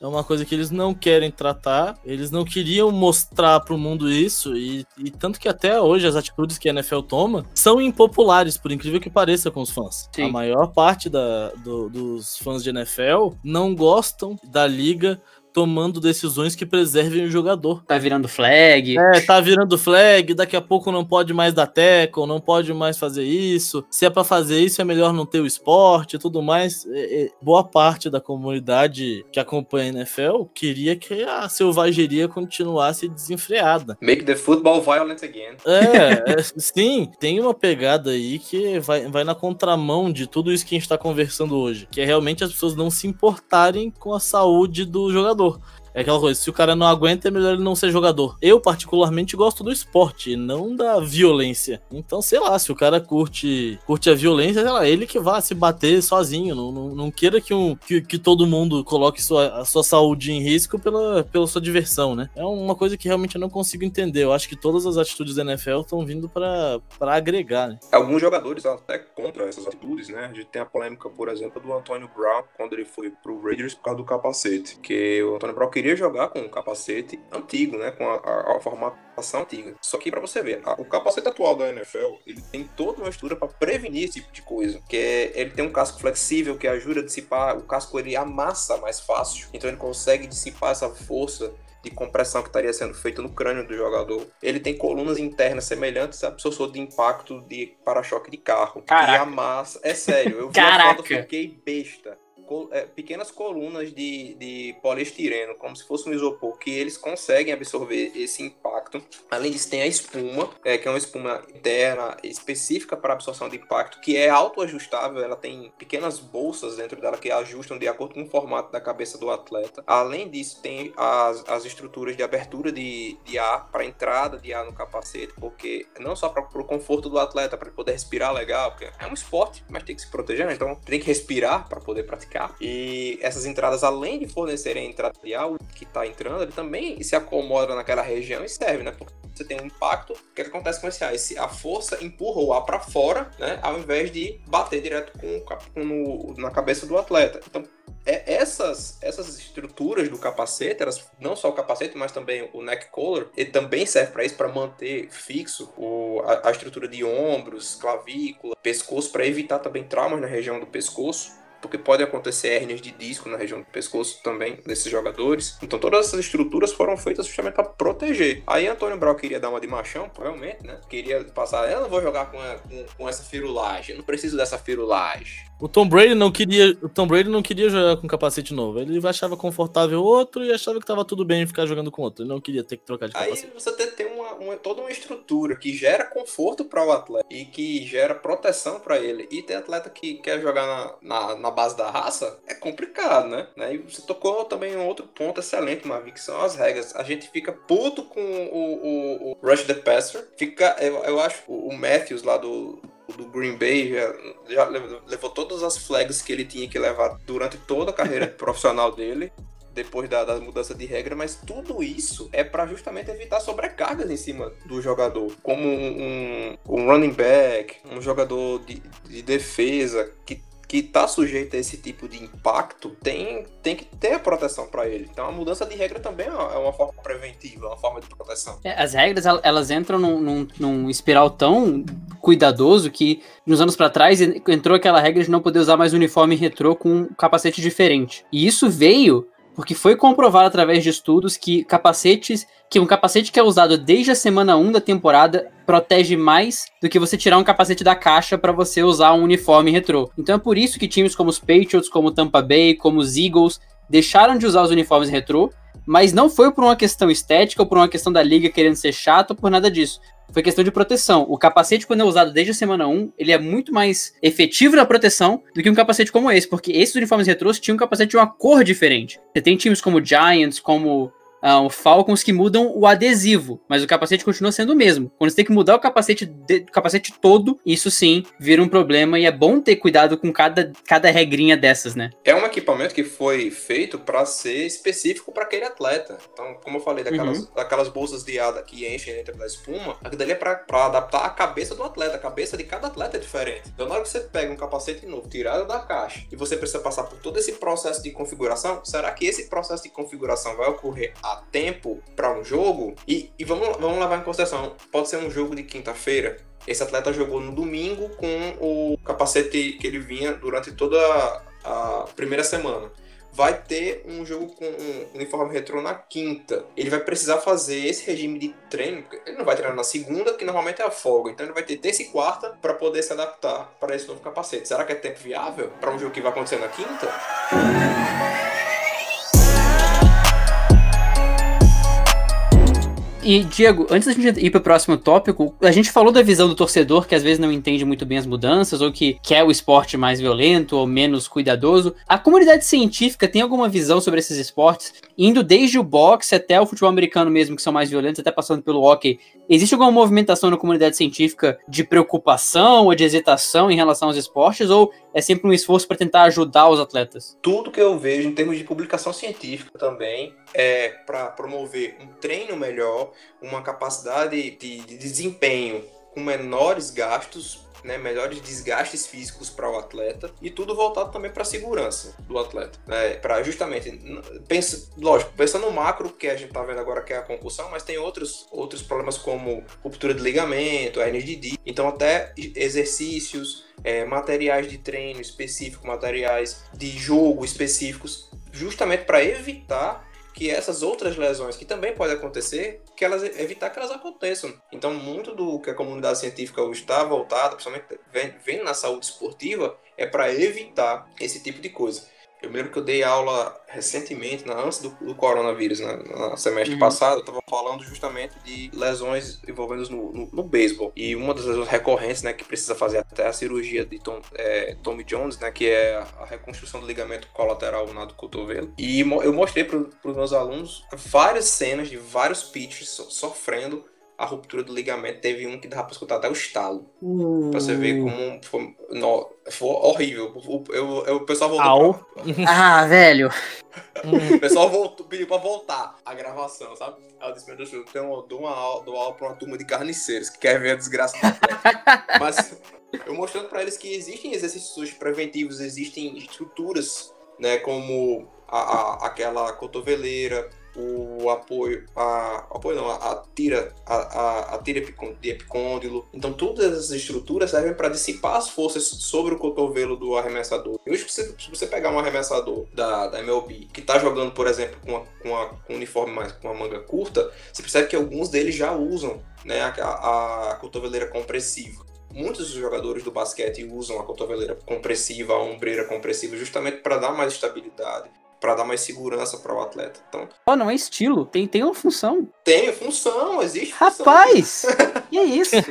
é uma coisa que eles não querem tratar, eles não queriam mostrar pro mundo isso, e, e tanto que até hoje hoje as atitudes que a NFL toma são impopulares, por incrível que pareça, com os fãs. Sim. A maior parte da, do, dos fãs de NFL não gostam da liga tomando decisões que preservem o jogador. Tá virando flag. É, tá virando flag, daqui a pouco não pode mais dar tackle, não pode mais fazer isso. Se é para fazer isso, é melhor não ter o esporte e tudo mais. É, é, boa parte da comunidade que acompanha a NFL queria que a selvageria continuasse desenfreada. Make the football violent again. É, é sim, tem uma pegada aí que vai, vai na contramão de tudo isso que a gente tá conversando hoje, que é realmente as pessoas não se importarem com a saúde do jogador jogador. É aquela coisa, se o cara não aguenta, é melhor ele não ser jogador. Eu, particularmente, gosto do esporte, não da violência. Então, sei lá, se o cara curte, curte a violência, sei lá, ele que vá se bater sozinho. Não, não, não queira que, um, que, que todo mundo coloque sua, a sua saúde em risco pela, pela sua diversão, né? É uma coisa que realmente eu não consigo entender. Eu acho que todas as atitudes da NFL estão vindo para agregar, né? Alguns jogadores até contra essas atitudes, né? A gente tem a polêmica, por exemplo, do Antônio Brown, quando ele foi pro Raiders por causa do capacete. Que o Antônio Brown queria queria jogar com um capacete antigo, né? Com a, a, a formatação antiga. Só que para você ver, a, o capacete atual da NFL, ele tem toda uma estrutura para prevenir esse tipo de coisa. Que é, ele tem um casco flexível que ajuda a dissipar, o casco ele amassa mais fácil, então ele consegue dissipar essa força de compressão que estaria sendo feita no crânio do jogador. Ele tem colunas internas semelhantes a absorção de impacto de para-choque de carro. Caraca. E amassa. É sério, eu vi Caraca. a foto, fiquei besta pequenas colunas de, de poliestireno, como se fosse um isopor, que eles conseguem absorver esse impacto. Além disso, tem a espuma, é, que é uma espuma interna específica para absorção de impacto, que é autoajustável, ela tem pequenas bolsas dentro dela que ajustam de acordo com o formato da cabeça do atleta. Além disso, tem as, as estruturas de abertura de, de ar para entrada de ar no capacete, porque não só para o conforto do atleta, para poder respirar legal, porque é um esporte, mas tem que se proteger, né? então tem que respirar para poder praticar e essas entradas, além de fornecerem a entrada material que está entrando, ele também se acomoda naquela região e serve, né? Porque você tem um impacto, o que, é acontece com esse ar? Esse, a força empurra o ar para fora, né? Ao invés de bater direto com, com no, na cabeça do atleta. Então, é, essas, essas estruturas do capacete, elas, não só o capacete, mas também o neck collar, ele também serve para isso, para manter fixo o, a, a, estrutura de ombros, clavícula, pescoço, para evitar também traumas na região do pescoço porque pode acontecer hérnias de disco na região do pescoço também desses jogadores. Então todas essas estruturas foram feitas justamente para proteger. Aí Antônio Brown queria dar uma de machão, provavelmente, né? Queria passar, eu não vou jogar com, a, com, com essa firulagem, eu não preciso dessa firulagem. O Tom Brady não queria, o Tom Brady não queria jogar com capacete novo. Ele achava confortável outro e achava que tava tudo bem ficar jogando com outro. Ele não queria ter que trocar de capacete. Aí você tem uma, uma, toda uma estrutura que gera conforto para o atleta e que gera proteção para ele. E tem atleta que quer jogar na, na, na, base da raça, é complicado, né? né? E você tocou também um outro ponto excelente, Mavi, que são as regras. A gente fica puto com o, o, o Rush the Passer. Fica, eu, eu acho, o Matthews lá do, do Green Bay já, já, levou todas as flags que ele tinha que levar durante toda a carreira profissional dele depois da, da, mudança de regra, mas tudo isso é para justamente evitar sobrecargas em cima do jogador, como um, um, um running back, um jogador de, de defesa que que está sujeito a esse tipo de impacto tem, tem que ter a proteção para ele. Então a mudança de regra também é uma forma preventiva, uma forma de proteção. É, as regras elas entram num, num, num, espiral tão cuidadoso que nos anos para trás entrou aquela regra de não poder usar mais uniforme retrô com um capacete diferente. E isso veio porque foi comprovado através de estudos que capacetes, que um capacete que é usado desde a semana 1 da temporada protege mais do que você tirar um capacete da caixa para você usar um uniforme retrô. Então é por isso que times como os Patriots, como Tampa Bay, como os Eagles deixaram de usar os uniformes retrô, mas não foi por uma questão estética ou por uma questão da liga querendo ser chato ou por nada disso foi questão de proteção. O capacete, quando é usado desde a semana 1, ele é muito mais efetivo na proteção do que um capacete como esse, porque esses uniformes retrôs tinham um capacete de uma cor diferente. Você tem times como Giants, como uh, Falcons que mudam o adesivo, mas o capacete continua sendo o mesmo. Quando você tem que mudar o capacete, de, o capacete todo, isso sim vira um problema e é bom ter cuidado com cada, cada regrinha dessas, né? É um equipamento que foi feito para ser específico para aquele atleta. Então, como eu falei, daquelas, uhum. daquelas bolsas de ar que enchem dentro da espuma, aquilo dali é para adaptar a cabeça do atleta. A cabeça de cada atleta é diferente. Então, na hora que você pega um capacete novo, tirado da caixa, e você precisa passar por todo esse processo de configuração, será que esse processo de configuração vai ocorrer a tempo para um jogo, e, e vamos, vamos levar em consideração, pode ser um jogo de quinta-feira, esse atleta jogou no domingo com o capacete que ele vinha durante toda a primeira semana. Vai ter um jogo com um uniforme retrô na quinta. Ele vai precisar fazer esse regime de treino. Ele não vai treinar na segunda, que normalmente é a folga. Então ele vai ter terça e quarta para poder se adaptar para esse novo capacete. Será que é tempo viável para um jogo que vai acontecer na quinta? E, Diego, antes da gente ir pro próximo tópico, a gente falou da visão do torcedor que às vezes não entende muito bem as mudanças, ou que quer o esporte mais violento ou menos cuidadoso. A comunidade científica tem alguma visão sobre esses esportes, indo desde o boxe até o futebol americano mesmo, que são mais violentos, até passando pelo hockey. Existe alguma movimentação na comunidade científica de preocupação ou de hesitação em relação aos esportes, ou é sempre um esforço para tentar ajudar os atletas? Tudo que eu vejo em termos de publicação científica também é para promover um treino melhor, uma capacidade de, de desempenho com menores gastos, né, melhores desgastes físicos para o atleta e tudo voltado também para a segurança do atleta, né, para justamente pensa, lógico, pensando no macro que a gente está vendo agora que é a concussão, mas tem outros outros problemas como ruptura de ligamento, hernia de disco, então até exercícios, é, materiais de treino específico, materiais de jogo específicos, justamente para evitar que essas outras lesões que também podem acontecer, que elas evitar que elas aconteçam. Então, muito do que a comunidade científica hoje está voltada, principalmente vem na saúde esportiva, é para evitar esse tipo de coisa. Eu me lembro que eu dei aula recentemente, antes do, do coronavírus, né, no semestre uhum. passado, eu estava falando justamente de lesões envolvendo no, no, no beisebol. E uma das lesões recorrentes, né, que precisa fazer até a cirurgia de Tom, é, Tommy Jones, né, que é a reconstrução do ligamento colateral na do cotovelo. E eu mostrei para os meus alunos várias cenas de vários pitchers sofrendo a ruptura do ligamento. Teve um que dava pra escutar até o estalo. Uh. Pra você ver como foi, no, foi horrível. O, eu, eu, o pessoal voltou. Pra... ah, velho. o pessoal voltou, pediu pra voltar a gravação, sabe? Aí eu disse, meu Deus, eu tenho, dou uma aula, dou aula pra uma turma de carniceiros que quer ver a desgraça Mas eu mostrando pra eles que existem exercícios preventivos, existem estruturas, né? Como a, a, aquela cotoveleira, o apoio, a, apoio não, a, a tira, a, a, a tira de epicôndilo. Então todas essas estruturas servem para dissipar as forças sobre o cotovelo do arremessador. E hoje, se você pegar um arremessador da, da MLB que está jogando, por exemplo, com, com, uma, com um uniforme mais com uma manga curta, você percebe que alguns deles já usam né, a, a, cotoveleira compressiva muitos jogadores do basquete usam a cotoveleira compressiva, a ombreira compressiva, justamente para dar mais estabilidade, para dar mais segurança para o atleta. Então, oh, não é estilo, tem, tem uma função. Tem função, existe função. Rapaz, que é isso?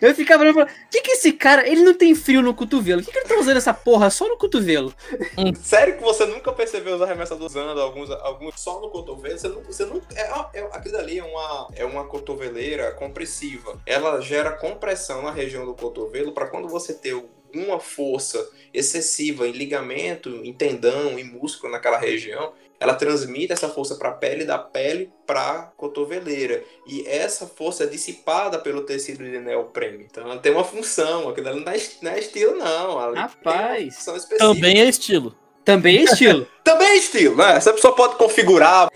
Eu ficava olhando e falando, o que que esse cara, ele não tem frio no cotovelo, o que que ele tá usando essa porra só no cotovelo? Hum. Sério que você nunca percebeu os arremessadores usando alguns, alguns só no cotovelo? Você não, você não, é, é, aquilo ali é uma, é uma cotoveleira compressiva. Ela gera compressão na região do cotovelo para quando você ter alguma força excessiva em ligamento, em tendão, em músculo naquela região, ela transmite essa força para a pele, da pele para a cotoveleira. E essa força é dissipada pelo tecido de neoprene. Então ela tem uma função, aquilo não, não é estilo, não. Rapaz, também é estilo. Também é estilo. Também é estilo, né? Essa pessoa pode configurar.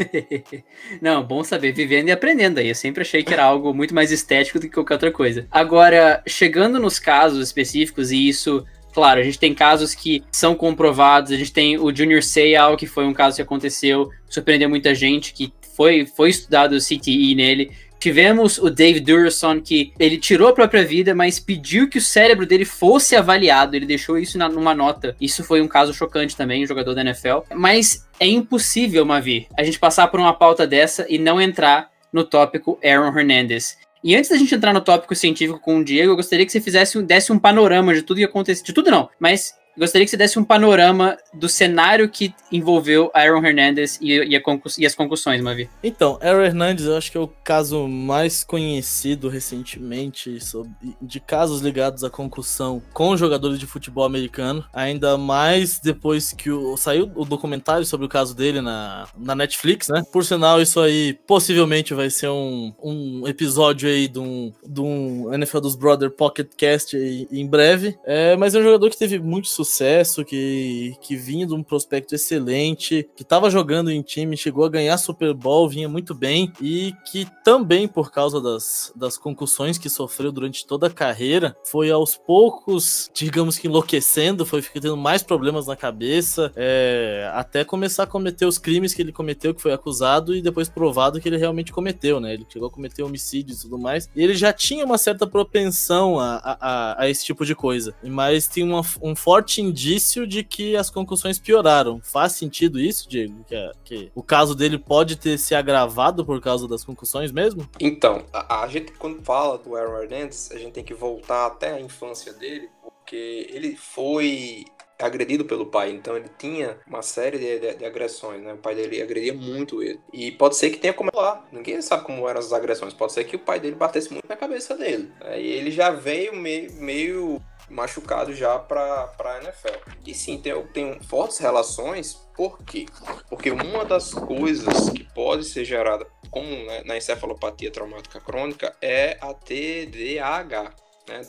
Não, bom saber, vivendo e aprendendo aí. Eu sempre achei que era algo muito mais estético do que qualquer outra coisa. Agora, chegando nos casos específicos, e isso Claro, a gente tem casos que são comprovados, a gente tem o Junior Seau, que foi um caso que aconteceu, surpreendeu muita gente, que foi, foi estudado o CTE nele. Tivemos o Dave Durson, que ele tirou a própria vida, mas pediu que o cérebro dele fosse avaliado. Ele deixou isso na, numa nota. Isso foi um caso chocante também, um jogador da NFL. Mas é impossível, Mavi, a gente passar por uma pauta dessa e não entrar no tópico Aaron Hernandez. E antes da gente entrar no tópico científico com o Diego, eu gostaria que você fizesse desse um panorama de tudo que aconteceu. De tudo não, mas gostaria que você desse um panorama do cenário que envolveu Aaron Hernandez e, e, e, as concussões, Mavi. Então, Aaron Hernandez eu acho que é o caso mais conhecido recentemente sobre, de casos ligados à concussão com jogadores de futebol americano, ainda mais depois que o, saiu o documentário sobre o caso dele na, na Netflix, né? Por sinal, isso aí possivelmente vai ser um, um episódio aí de um, de um NFL dos Brother Pocket Cast em breve, é, mas é um jogador que teve muito sucesso sucesso, que, que vinha de um prospecto excelente, que estava jogando em time, chegou a ganhar Super Bowl, vinha muito bem, e que também, por causa das, das concussões que sofreu durante toda a carreira, foi aos poucos, digamos que enlouquecendo, foi ficando mais problemas na cabeça, é, até começar a cometer os crimes que ele cometeu, que foi acusado, e depois provado que ele realmente cometeu, né? Ele chegou a cometer homicídio e tudo mais, e ele já tinha uma certa propensão a, a, a esse tipo de coisa, mas tinha uma, um forte forte indício de que as concussões pioraram. Faz sentido isso, Diego? Que, que o caso dele pode ter se agravado por causa das concussões mesmo? Então, a, a gente quando fala do Aaron Hernandez, a gente tem que voltar até a infância dele, porque ele foi agredido pelo pai, então ele tinha uma série de, de, de, agressões, né? O pai dele agredia muito ele. E pode ser que tenha como lá. Ninguém sabe como eram as agressões. Pode ser que o pai dele batesse muito na cabeça dele. E ele já veio meio, meio machucado já para a NFL. E sim, tem, tem fortes relações, por quê? Porque uma das coisas que pode ser gerada como né, na encefalopatia traumática crônica é a TDAH, né?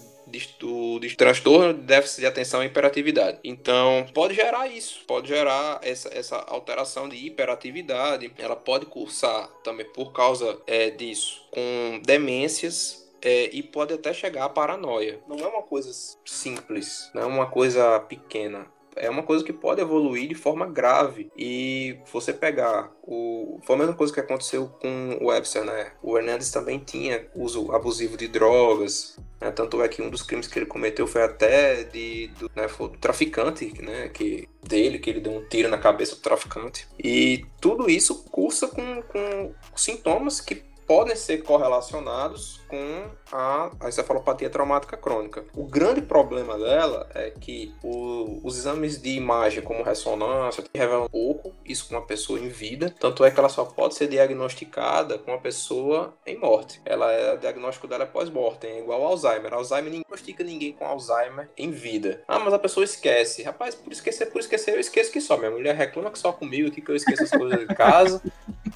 do, do transtorno de déficit de atenção e hiperatividade. Então, pode gerar isso, pode gerar essa, essa alteração de hiperatividade. Ela pode cursar também por causa é, disso com demências é, e pode até chegar à paranoia. Não é uma coisa simples, não é uma coisa pequena. É uma coisa que pode evoluir de forma grave. E você pegar o. Foi a mesma coisa que aconteceu com o Webster, né? O Hernandes também tinha uso abusivo de drogas. Né? Tanto é que um dos crimes que ele cometeu foi até de, do, né, do traficante, né? Que, dele, que ele deu um tiro na cabeça do traficante. E tudo isso cursa com, com sintomas que podem ser correlacionados com a, a encefalopatia traumática crônica. O grande problema dela é que o, os exames de imagem, como ressonância, revelam pouco isso com uma pessoa em vida, tanto é que ela só pode ser diagnosticada com uma pessoa em morte. Ela é, o diagnóstico dela é pós-mortem, é igual ao Alzheimer. Alzheimer ninguém diagnostica ninguém com Alzheimer em vida. Ah, mas a pessoa esquece. Rapaz, por esquecer, por esquecer, eu esqueço que só. Minha mulher reclama que só comigo aqui que eu esqueço as coisas de casa.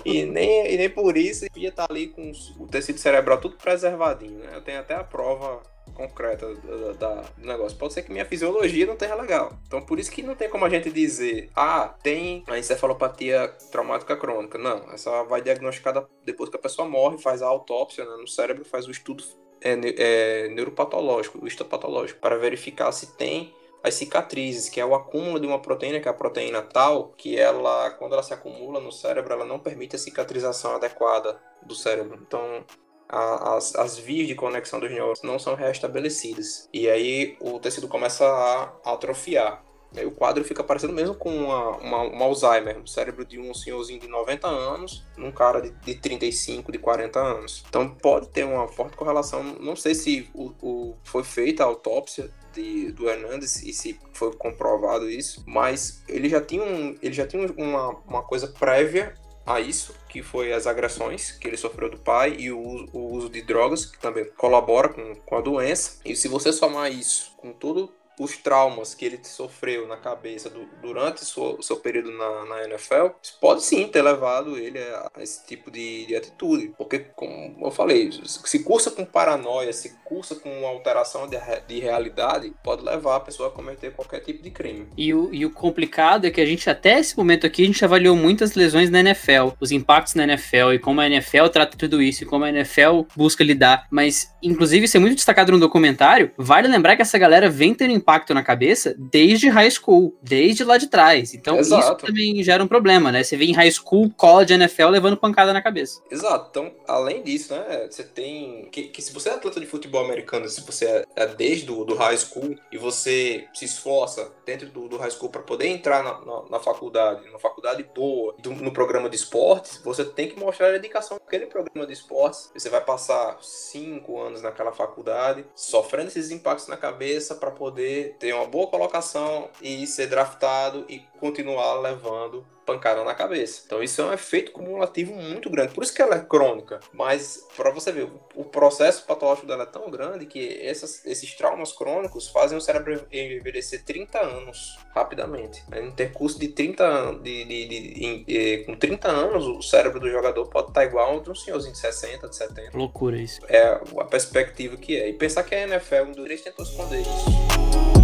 E nem, e nem por isso ia estar ali com o tecido cerebral tudo né? Eu tenho até a prova concreta da, do negócio. Pode ser que minha fisiologia não esteja legal. Então, por isso que não tem como a gente dizer, ah, tem a encefalopatia traumática crônica. Não, essa vai diagnosticada depois que a pessoa morre, faz a autópsia né, no cérebro, faz o estudo é, é, neuropatológico, o histopatológico, para verificar se tem as cicatrizes, que é o acúmulo de uma proteína, que é a proteína tal, que ela, quando ela se acumula no cérebro, ela não permite a cicatrização adequada do cérebro. Então, as, as vias de conexão dos neurônios não são restabelecidas. E aí o tecido começa a atrofiar. E aí o quadro fica parecendo mesmo com uma, uma, um Alzheimer, o cérebro de um senhorzinho de 90 anos, num cara de, de 35, de 40 anos. Então pode ter uma forte correlação. Não sei se o, o foi feita a autópsia de, do Hernandes e se foi comprovado isso, mas ele já tinha, um, ele já tinha uma, uma coisa prévia a isso, que foi as agressões que ele sofreu do pai e o, o uso de drogas, que também colabora com, com a doença. E se você somar isso com todo os traumas que ele sofreu na cabeça do, durante seu período na, na, NFL, pode sim ter levado ele a, a esse tipo de, de, atitude. Porque, como eu falei, se cursa com paranoia, se cursa com alteração de, de, realidade, pode levar a pessoa a cometer qualquer tipo de crime. E o, e o complicado é que a gente, até esse momento aqui, a gente avaliou muitas lesões na NFL, os impactos na NFL e como a NFL trata tudo isso e como a NFL busca lidar. Mas, inclusive, isso é muito destacado no documentário. Vale lembrar que essa galera vem tendo impacto na cabeça desde high school, desde lá de trás. Então Exato. isso também gera um problema, né? Você vê em high school, college, NFL levando pancada na cabeça. Exato. Então, além disso, né? Você tem. Que, que se você é atleta de futebol americano, se você é, é desde do, do high school e você se esforça dentro do, do high school para poder entrar na, na, na, faculdade, numa faculdade boa, do, no programa de esportes, você tem que mostrar a dedicação naquele programa de esportes. Você vai passar cinco anos naquela faculdade, sofrendo esses impactos na cabeça para poder ter uma boa colocação e ser draftado e continuar levando pancada na cabeça. Então isso é um efeito cumulativo muito grande. Por isso que ela é crônica. Mas para você ver, o processo patológico dela é tão grande que essas, esses traumas crônicos fazem o cérebro envelhecer 30 anos rapidamente. Em intercurso de 30 anos, de, de, de, de, com 30 anos, o cérebro do jogador pode estar igual ao de um senhorzinho de 60, de 70. Loucura isso. É a perspectiva que é. E pensar que a NFL, um dos tentou esconder isso.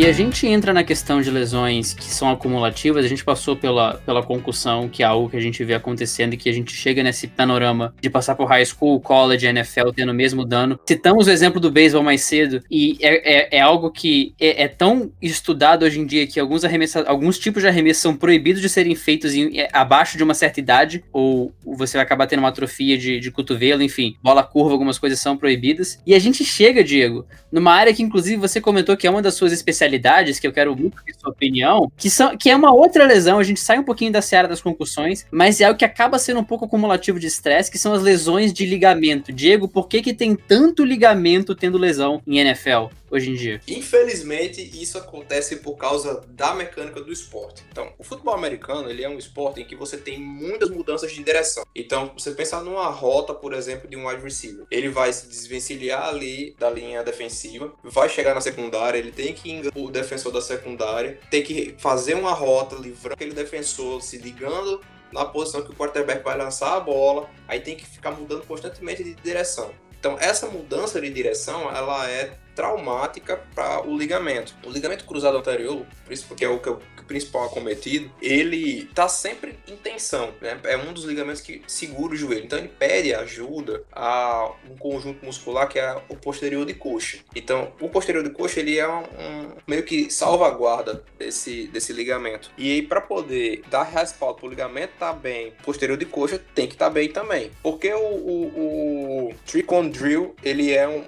E a gente entra na questão de lesões que são acumulativas, a gente passou pela, pela concussão, que é algo que a gente vê acontecendo e que a gente chega nesse panorama de passar por high school, college, NFL tendo o mesmo dano. Citamos o exemplo do beisebol mais cedo, e é, é, é algo que é, é, tão estudado hoje em dia que alguns, alguns tipos de arremesso são proibidos de serem feitos em, é, abaixo de uma certa idade, ou você vai acabar tendo uma atrofia de, de cotovelo, enfim, bola curva, algumas coisas são proibidas. E a gente chega, Diego, numa área que inclusive você comentou que é uma das suas especialidades especialidades, que eu quero muito a sua opinião, que, são, que é uma outra lesão, a gente sai um pouquinho da seara das concussões, mas é algo que acaba sendo um pouco acumulativo de estresse, que são as lesões de ligamento. Diego, por que, que tem tanto ligamento tendo lesão em NFL? Hoje em dia. Infelizmente, isso acontece por causa da mecânica do esporte. Então, o futebol americano, ele é um esporte em que você tem muitas mudanças de direção. Então, você pensar numa rota, por exemplo, de um receiver. Ele vai se desvencilhar ali da linha defensiva, vai chegar na secundária, ele tem que enganar o defensor da secundária, tem que fazer uma rota, livrando aquele defensor, se ligando na posição que o quarterback vai lançar a bola, aí tem que ficar mudando constantemente de direção. Então, essa mudança de direção, ela é traumática para o ligamento. O ligamento cruzado anterior, que é o, que é o principal acometido, ele está sempre em tensão, né? É um dos ligamentos que segura o joelho. Então ele pede ajuda a um conjunto muscular que é o posterior de coxa. Então, o posterior de coxa ele é um, meio que salvaguarda desse, desse ligamento. E aí para poder dar respaldo para o ligamento tá bem, posterior de coxa tem que estar tá bem também. Porque o, o, o Tricon Drill, ele é um,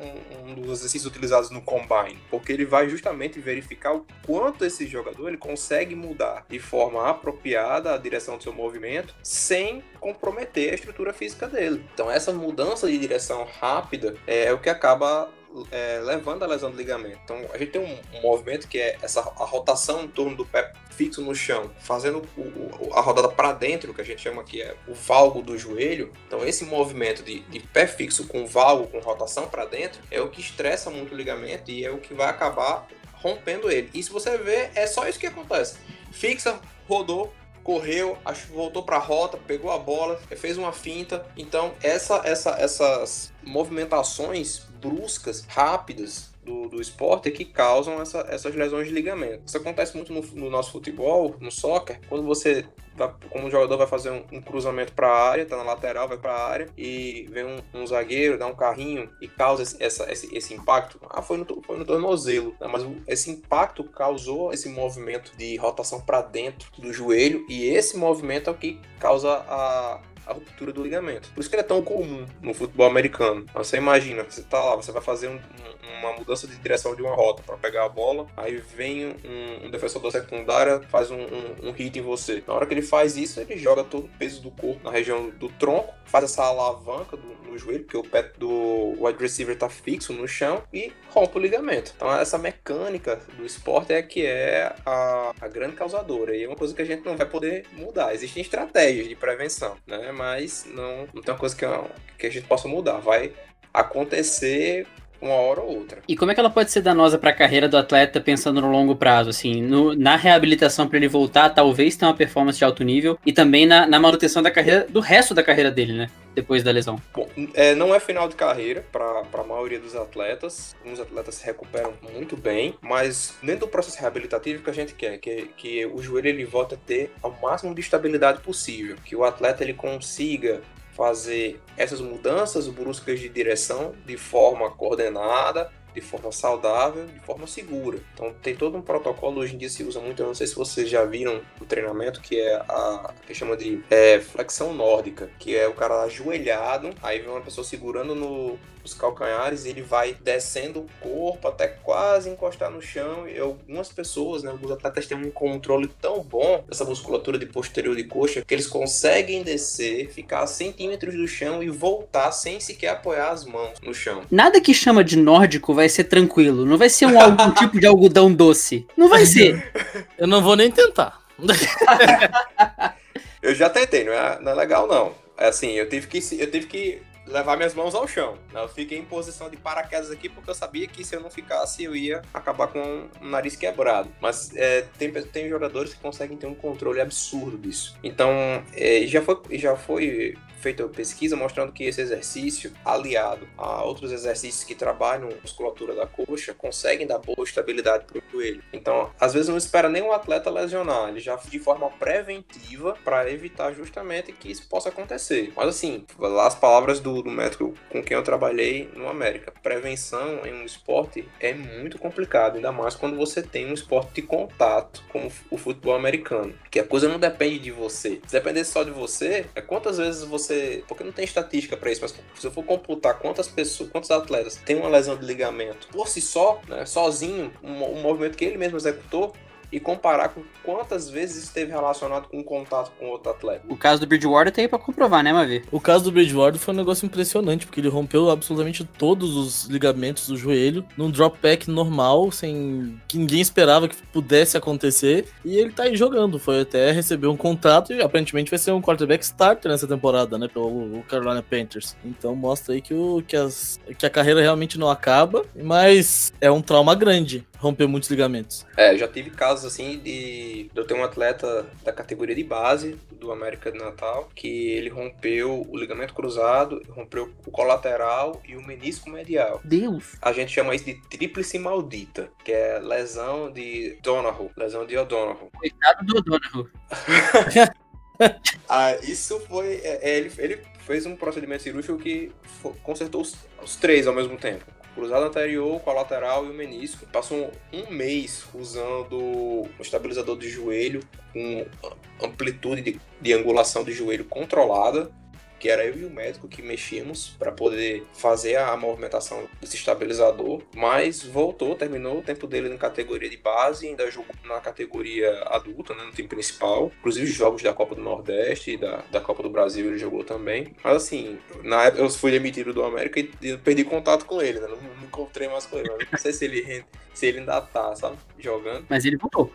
um dos exercícios utilizados no combine, porque ele vai justamente verificar o quanto esse jogador ele consegue mudar de forma apropriada a direção do seu movimento sem comprometer a estrutura física dele. Então essa mudança de direção rápida é o que acaba é, levando a lesão do ligamento. Então a gente tem um, movimento que é essa a rotação em torno do pé fixo no chão, fazendo o, o, a rodada para dentro, que a gente chama aqui é o valgo do joelho. Então esse movimento de, de pé fixo com valgo, com rotação para dentro, é o que estressa muito o ligamento e é o que vai acabar rompendo ele. E se você ver, é só isso que acontece. Fixa, rodou, correu, voltou para a rota, pegou a bola, fez uma finta. Então, essa, essa, essas movimentações bruscas, rápidas, do, do esporte que causam essa, essas lesões de ligamento. Isso acontece muito no, no, nosso futebol, no soccer, quando você, vai, como jogador, vai fazer um, um cruzamento para a área, tá na lateral, vai para a área e vem um, um, zagueiro, dá um carrinho e causa esse, essa, esse, esse impacto. Ah, foi no, foi no tornozelo, né? mas esse impacto causou esse movimento de rotação para dentro do joelho e esse movimento é o que causa a a ruptura do ligamento. Por isso que ele é tão comum no futebol americano. Você imagina, você tá lá, você vai fazer um, um, uma mudança de direção de uma rota para pegar a bola, aí vem um, um defensor da secundária, faz um, hit em você. Na hora que ele faz isso, ele joga todo o peso do corpo na região do tronco, faz essa alavanca do, no joelho, porque o pé do wide receiver tá fixo no chão e rompe o ligamento. Então essa mecânica do esporte é que é a, a grande causadora. E é uma coisa que a gente não vai poder mudar. Existem estratégias de prevenção, né? Mas não, não tem uma coisa que, que a gente possa mudar. Vai acontecer uma hora ou outra. E como é que ela pode ser danosa para a carreira do atleta pensando no longo prazo? Assim, no, na reabilitação para ele voltar, talvez tenha uma performance de alto nível e também na, na, manutenção da carreira, do resto da carreira dele, né? Depois da lesão. Bom, é, não é final de carreira para a maioria dos atletas. Alguns atletas se recuperam muito bem, mas dentro do processo reabilitativo o que a gente quer que, que o joelho ele volte a ter ao máximo de estabilidade possível, que o atleta ele consiga fazer essas mudanças bruscas de direção de forma coordenada, de forma saudável, de forma segura. Então tem todo um protocolo, hoje em dia se usa muito, eu não sei se vocês já viram o treinamento, que é a que chama de é, flexão nórdica, que é o cara ajoelhado, aí vem uma pessoa segurando no, os calcanhares, ele vai descendo o corpo até quase encostar no chão. E algumas pessoas, né, alguns atletas têm um controle tão bom dessa musculatura de posterior de coxa que eles conseguem descer, ficar a centímetros do chão e voltar sem sequer apoiar as mãos no chão. Nada que chama de nórdico vai ser tranquilo. Não vai ser um algum tipo de algodão doce. Não vai ser. Eu não vou nem tentar. eu já tentei, não é, não é legal não. É assim, eu tive que eu tive que levar minhas mãos ao chão. Eu fiquei em posição de paraquedas aqui porque eu sabia que se eu não ficasse eu ia acabar com o nariz quebrado. Mas é, tem, tem jogadores que conseguem ter um controle absurdo disso. Então é, já foi já foi feita pesquisa mostrando que esse exercício, aliado a outros exercícios que trabalham a musculatura da coxa, conseguem dar boa estabilidade para o joelho. Então, às vezes não espera nem o atleta lesionar, ele já de forma preventiva para evitar justamente que isso possa acontecer. Mas assim, lá as palavras do, do médico com quem eu trabalhei no América, prevenção em um esporte é muito complicado, ainda mais quando você tem um esporte de contato como o futebol americano, que a coisa não depende de você. Se dependesse só de você, é quantas vezes você você. Porque não tem estatística para isso, mas se eu for computar quantas pessoas, quantos atletas têm uma lesão de ligamento por si só, né, sozinho, um, um movimento que ele mesmo executou, e comparar com quantas vezes esteve relacionado com contato com outro atleta. O caso do Bridgewater tem para comprovar, né, Mavi? O caso do Bridgewater foi um negócio impressionante, porque ele rompeu absolutamente todos os ligamentos do joelho num drop back normal, sem que ninguém esperava que pudesse acontecer, e ele tá aí jogando. Foi até receber um contrato e aparentemente vai ser um quarterback starter nessa temporada, né, pelo Carolina Panthers. Então mostra aí que, o, que, as, que a carreira realmente não acaba, mas é um trauma grande romper muitos ligamentos. É, já tive casos assim de, de eu ter um atleta da categoria de base do América de Natal que ele rompeu o ligamento cruzado, rompeu o colateral e o menisco medial. Deus! A gente chama isso de tríplice maldita, que é lesão de Donahu, lesão de O'Donoghue. Coitado do O'Donoghue. ah, isso foi. É, é, ele, ele fez um procedimento cirúrgico que consertou os, os três ao mesmo tempo cruzado anterior, colateral e o menisco. Passou um mês usando um estabilizador de joelho com amplitude de, de angulação de joelho controlada, que era eu e o médico que mexíamos para poder fazer a movimentação desse estabilizador, mas voltou, terminou o tempo dele na categoria de base, ainda jogou na categoria adulta, né, no time principal, inclusive jogos da Copa do Nordeste e da, da Copa do Brasil ele jogou também. Mas assim, na época eu fui demitido do América e perdi contato com ele, né? Não, não encontrei mais com ele. Não sei se ele, se ele ainda tá, sabe? Jogando. Mas ele voltou.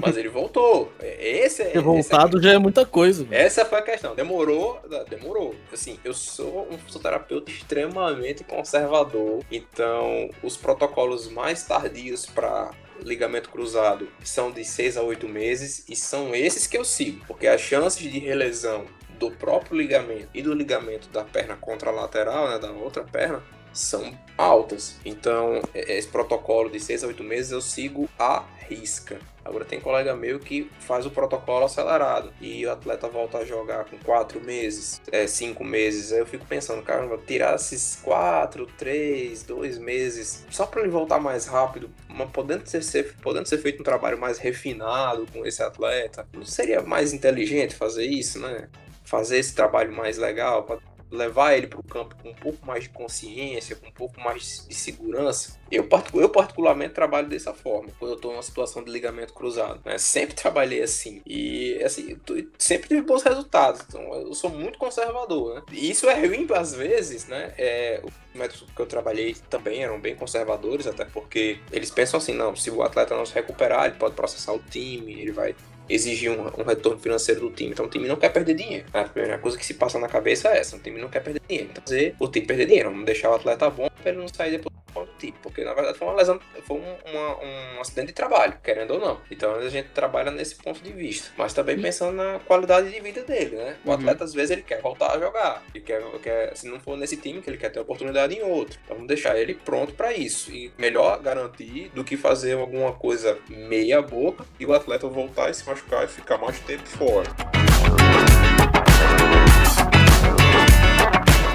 Mas ele voltou. Esse é. Ter voltado esse já é muita coisa. velho. essa foi a questão. Demorou, demorou. Assim, eu sou um fisioterapeuta extremamente conservador. Então, os protocolos mais tardios para ligamento cruzado são de 6 a 8 meses e são esses que eu sigo, porque as chances de relesão do próprio ligamento e do ligamento da perna contralateral, né, da outra perna, são altas. Então, é- esse protocolo de 6 a 8 meses eu sigo à risca. Agora tem colega meu que faz o protocolo acelerado e o atleta volta a jogar com 4 meses, 5 meses. Aí eu fico pensando, caramba, tirar esses 4, 3, 2 meses só para ele voltar mais rápido, mas podendo ser- podendo ser feito um trabalho mais refinado com esse atleta, não seria mais inteligente fazer isso, né? Fazer esse trabalho mais legal para levar ele para o campo com um pouco mais de consciência, com um pouco mais de segurança. Eu, eu particularmente trabalho dessa forma, quando eu estou numa situação de ligamento cruzado. né? Sempre trabalhei assim. E assim, sempre tive bons resultados. Então eu sou muito conservador. Né? E isso é ruim às vezes, né? É, os médicos que eu trabalhei também eram bem conservadores, até porque eles pensam assim, não, se o atleta não se recuperar, ele pode processar o time, ele vai exigir um, um retorno financeiro do time. Então o time não quer perder dinheiro. A primeira coisa que se passa na cabeça é essa: o time não quer perder dinheiro. Então fazer o time perder dinheiro, não deixar o atleta bom para ele não sair depois do time. Porque na verdade foi uma lesão, foi um, uma- um acidente de trabalho, querendo ou não. Então a gente trabalha nesse ponto de vista. Mas também pensando na qualidade de vida dele, né? O Uhum. atleta às vezes ele quer voltar a jogar. Ele quer, quer, se não for nesse time, que ele quer ter oportunidade em outro. Então vamos deixar ele pronto para isso. E melhor garantir do que fazer alguma coisa meia boca e o atleta voltar e se machucar e ficar mais tempo fora.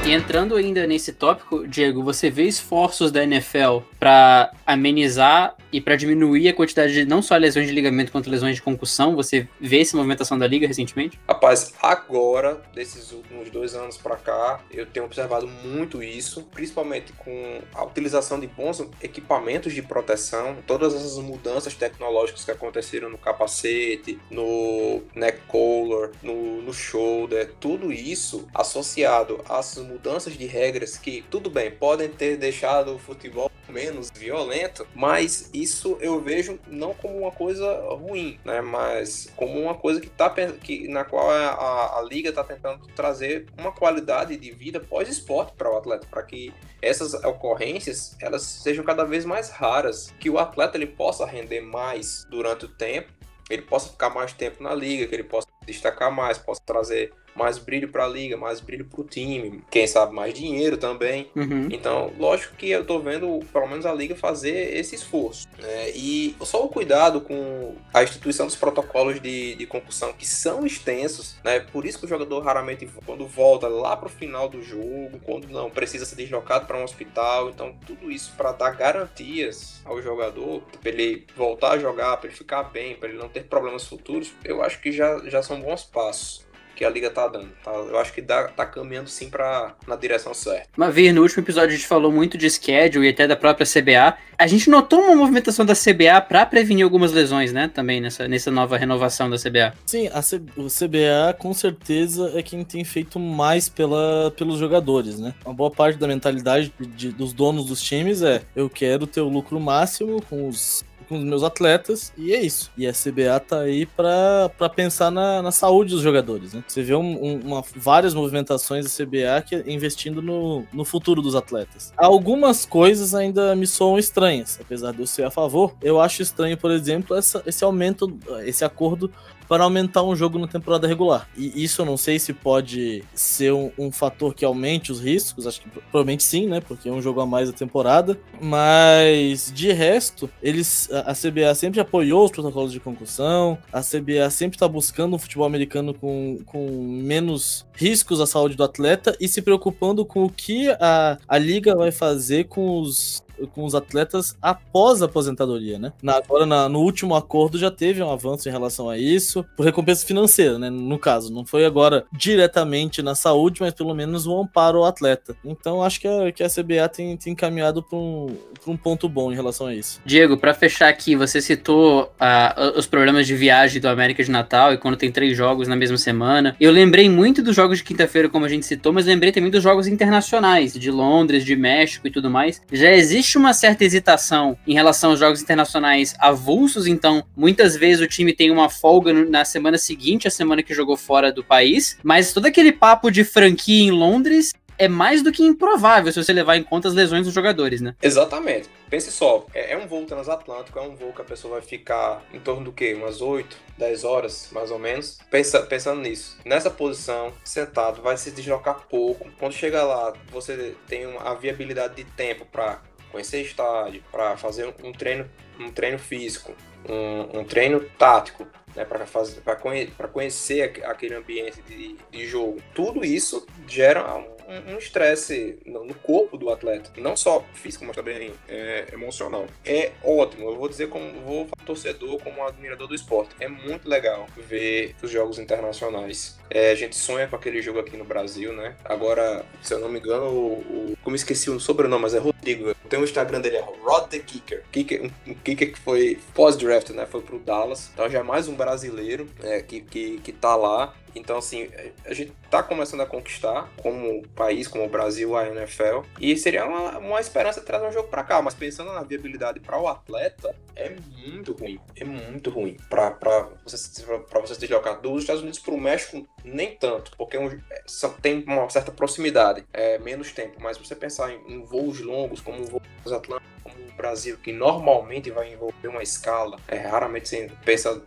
E entrando ainda nesse tópico, Diego, você vê esforços da NFL para amenizar e para diminuir a quantidade de não só lesões de ligamento quanto lesões de concussão? Você vê essa movimentação da liga recentemente? Rapaz, agora, desses últimos dois anos pra cá, eu tenho observado muito isso, principalmente com a utilização de bons equipamentos de proteção, todas essas mudanças tecnológicas que aconteceram no capacete, no neck collar, no, no shoulder, tudo isso associado às mudanças de regras que, tudo bem, podem ter deixado o futebol menos violento, mas isso eu vejo não como uma coisa ruim, né? Mas como uma coisa que tá que na qual a, a, a liga está tentando trazer uma qualidade de vida pós-esporte para o atleta, para que essas ocorrências elas sejam cada vez mais raras, que o atleta ele possa render mais durante o tempo, ele possa ficar mais tempo na liga, que ele possa destacar mais, possa trazer mais brilho para a liga, mais brilho para o time, quem sabe mais dinheiro também. Uhum. Então, lógico que eu tô vendo, pelo menos a liga fazer esse esforço. né? E só o cuidado com a instituição dos protocolos de, de concussão, que são extensos, né? Por isso que o jogador raramente, quando volta lá pro final do jogo, quando não precisa ser deslocado para um hospital, então tudo isso para dar garantias ao jogador, para ele voltar a jogar, para ele ficar bem, para ele não ter problemas futuros, eu acho que já, já são bons passos que a liga tá dando. Tá? Eu acho que dá, tá caminhando sim para na direção certa. Uma vez, no último episódio, a gente falou muito de schedule e até da própria CBA. A gente notou uma movimentação da CBA para prevenir algumas lesões, né? Também nessa, nessa nova renovação da CBA. Sim, a C- o CBA com certeza é quem tem feito mais pela, pelos jogadores, né? Uma boa parte da mentalidade de- dos donos dos times é eu quero ter o lucro máximo com os, com os meus atletas e é isso. E a CBA tá aí pra pensar na, na saúde dos jogadores, né? Você vê um- um- uma, várias movimentações da CBA que, investindo no, no futuro dos atletas. Algumas coisas ainda me soam estranhas, apesar de eu ser a favor. Eu acho estranho, por exemplo, essa- esse aumento, esse acordo para aumentar um jogo na temporada regular. E isso eu não sei se pode ser um, um fator que aumente os riscos, acho que pro- provavelmente sim, né? Porque é um jogo a mais da temporada. Mas de resto, eles a CBA sempre apoiou os protocolos de concussão, a CBA sempre está buscando um futebol americano com, com menos riscos à saúde do atleta e se preocupando com o que a, a liga vai fazer com os com os atletas após a aposentadoria, né? Na, agora, na, no último acordo, já teve um avanço em relação a isso, por recompensa financeira, né? No caso, não foi agora diretamente na saúde, mas pelo menos um amparo ao atleta. Então, acho que a, que a CBA tem, tem encaminhado para um, um ponto bom em relação a isso. Diego, para fechar aqui, você citou uh, os problemas de viagem do América de Natal e quando tem três jogos na mesma semana. Eu lembrei muito dos jogos de quinta-feira, como a gente citou, mas lembrei também dos jogos internacionais, de Londres, de México e tudo mais. Já existe uma certa hesitação em relação aos jogos internacionais avulsos, então muitas vezes o time tem uma folga na semana seguinte, a semana que jogou fora do país, mas todo aquele papo de franquia em Londres é mais do que improvável se você levar em conta as lesões dos jogadores, né? Exatamente. Pense só, é, é um voo transatlântico, é um voo que a pessoa vai ficar em torno do quê? Umas 8, 10 horas, mais ou menos. Pensa, pensando nisso, nessa posição, sentado, vai se deslocar pouco. Quando chega lá, você tem a viabilidade de tempo para conhecer estádio, para fazer um treino, um treino físico, um, um treino tático, né, para conhe conhecer aquele ambiente de, de jogo. Tudo isso gera um estresse no corpo do atleta, não só físico, mas também é, emocional. É ótimo, eu vou dizer como vou torcedor, como um admirador do esporte. É muito legal ver os jogos internacionais. É, a gente sonha com aquele jogo aqui no Brasil, né? Agora, se eu não me engano, o, o como esqueci o sobrenome, mas é Rodrigo. Tem o Instagram dele, é Rod the Kicker. Kicker um, um kicker que foi pós-draft, né? Foi pro Dallas. Então já é mais um brasileiro é, que, que, que tá lá. Então, assim, a gente tá começando a conquistar, como país, como o Brasil, a NFL. E seria uma, uma esperança trazer um jogo para cá. Mas pensando na viabilidade para o atleta, é muito ruim. É muito ruim. Para você, pra você se deslocar dos Estados Unidos para o México, nem tanto. Porque um, é, tem uma certa proximidade. É menos tempo. Mas você pensar em, em voos longos, como o voo atlânticos, como o Brasil, que normalmente vai envolver uma escala, é, raramente você pensa,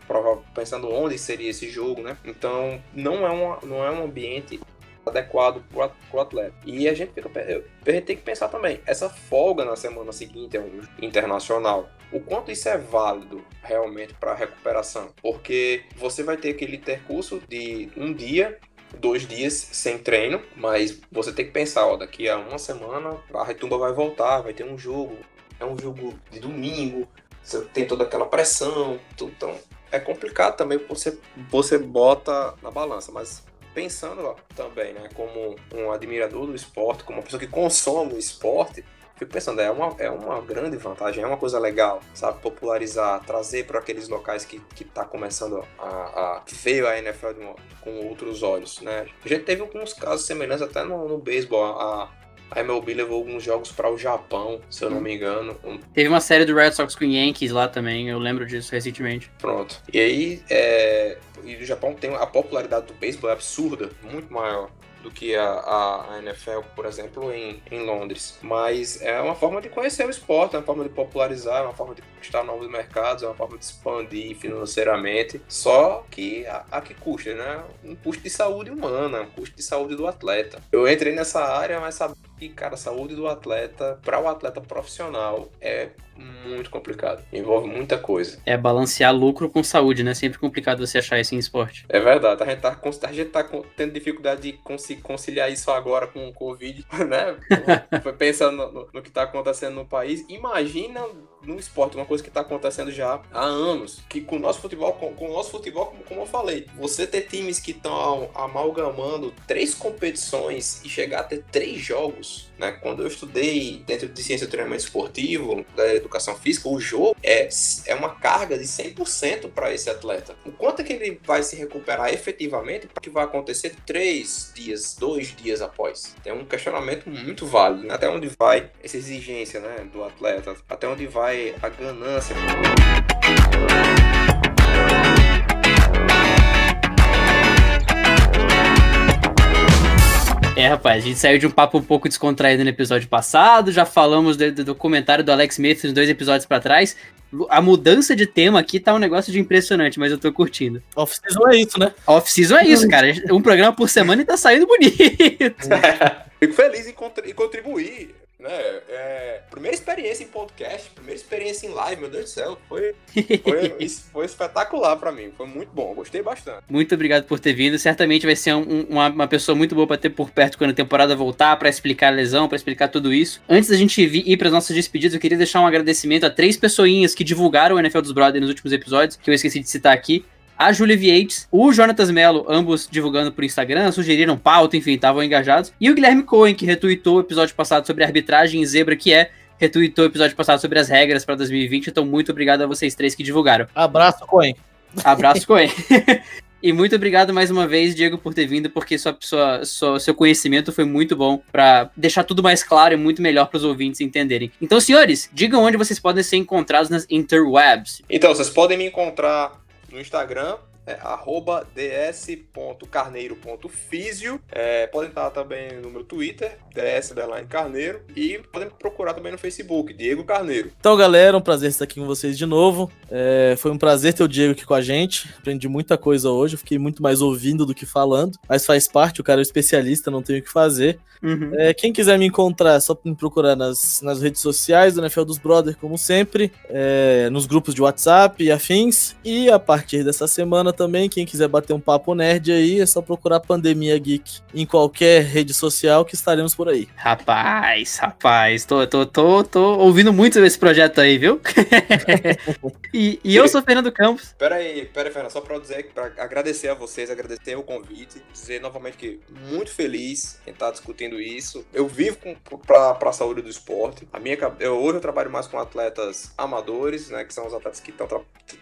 pensando onde seria esse jogo, né? Então, não é, uma, não é um ambiente adequado para o atleta. E a gente, fica, a gente tem que pensar também, essa folga na semana seguinte é um internacional, o quanto isso é válido realmente para a recuperação? Porque você vai ter aquele intercurso de um dia dois dias sem treino, mas você tem que pensar, ó, daqui a uma semana a Retumba vai voltar, vai ter um jogo, é um jogo de domingo, você tem toda aquela pressão, tudo, então é complicado também você você bota na balança, mas pensando ó, também, né, como um admirador do esporte, como uma pessoa que consome o esporte, fico pensando, é uma, é uma grande vantagem, é uma coisa legal, sabe? Popularizar, trazer para aqueles locais que, que tá começando a, a ver a NFL com outros olhos, né? A gente teve alguns casos semelhantes até no, no beisebol, a, a MLB levou alguns jogos para o Japão, se eu não me engano. Teve uma série do Red Sox com Yankees lá também, eu lembro disso recentemente. Pronto. E aí, é... e o Japão tem a popularidade do beisebol é absurda, muito maior do que a, a, a, NFL, por exemplo, em, em Londres. Mas é uma forma de conhecer o esporte, é uma forma de popularizar, é uma forma de conquistar novos mercados, é uma forma de expandir financeiramente. Só que a, a que custa, né? Um custo de saúde humana, um custo de saúde do atleta. Eu entrei nessa área, mas sabe que, cara, a saúde do atleta, para o atleta profissional, é muito complicado. Envolve muita coisa. É balancear lucro com saúde, né? Sempre complicado você achar isso em esporte. É verdade. A gente tá, a gente tá tendo dificuldade de conciliar isso agora com o Covid, né? Pensando no, no que tá acontecendo no país. Imagina no esporte, uma coisa que está acontecendo já há anos, que com o nosso futebol, com, com o nosso futebol, como, como eu falei, você ter times que estão amalgamando três competições e chegar a ter três jogos, né? Quando eu estudei dentro de ciência de treinamento esportivo, da educação física, o jogo é, é uma carga de 100% para esse atleta. O quanto é que ele vai se recuperar efetivamente, o que vai acontecer três dias, dois dias após? É um questionamento muito válido, né? até onde vai essa exigência né, do atleta, até onde vai a ganância. É, rapaz, a gente saiu de um papo um pouco descontraído no episódio passado, já falamos do, do comentário do Alex Smith nos dois episódios para trás. A mudança de tema aqui tá um negócio de impressionante, mas eu tô curtindo. Off-season é isso, né? Off-season é isso, cara. Um programa por semana e tá saindo bonito. Fico feliz em, contribuir né? É, primeira experiência em podcast, primeira experiência em live, meu Deus do céu. Foi, foi, foi espetacular pra mim. Foi muito bom, gostei bastante. Muito obrigado por ter vindo. Certamente vai ser um- uma, uma pessoa muito boa pra ter por perto quando a temporada voltar, pra explicar a lesão, pra explicar tudo isso. Antes da gente ir pras nossas despedidas, eu queria deixar um agradecimento a três pessoinhas que divulgaram o NFL dos Brothers nos últimos episódios, que eu esqueci de citar aqui. A Julia Vieites, o Jonatas Mello, ambos divulgando por Instagram, sugeriram pauta, enfim, estavam engajados. E o Guilherme Cohen, que retweetou o episódio passado sobre arbitragem em zebra, que é, retweetou o episódio passado sobre as regras para 2020. Então, muito obrigado a vocês três que divulgaram. Abraço, Coen. Abraço, Coen. E muito obrigado mais uma vez, Diego, por ter vindo, porque sua, sua, sua- seu conhecimento foi muito bom pra deixar tudo mais claro e muito melhor pros ouvintes entenderem. Então, senhores, digam onde vocês podem ser encontrados nas interwebs. Então, vocês podem me encontrar no Instagram, é, arroba ds.carneiro.fisio. É, podem estar também no meu Twitter, ds Carneiro. E podem procurar também no Facebook, Diego Carneiro. Então, galera, um prazer estar aqui com vocês de novo. É, foi um prazer ter o Diego aqui com a gente. Aprendi muita coisa hoje. Eu fiquei muito mais ouvindo do que falando. Mas faz parte, o cara é um especialista, não tenho o que fazer. Uhum. É, quem quiser me encontrar, é só me procurar nas, nas redes sociais do NFL dos Brothers, como sempre, é, nos grupos de WhatsApp e afins. E a partir dessa semana também, quem quiser bater um papo nerd aí, é só procurar Pandemia Geek em qualquer rede social que estaremos por aí. Rapaz, rapaz, tô, tô, tô, tô ouvindo muito sobre esse projeto aí, viu? e, e eu sou Fernando Campos. Pera aí, pera aí, Fernando, só pra dizer, pra agradecer a vocês, agradecer o convite, dizer novamente que muito feliz em estar discutindo isso. Eu vivo com, pra, pra saúde do esporte. A minha, eu, hoje eu trabalho mais com atletas amadores, né, que são os atletas que estão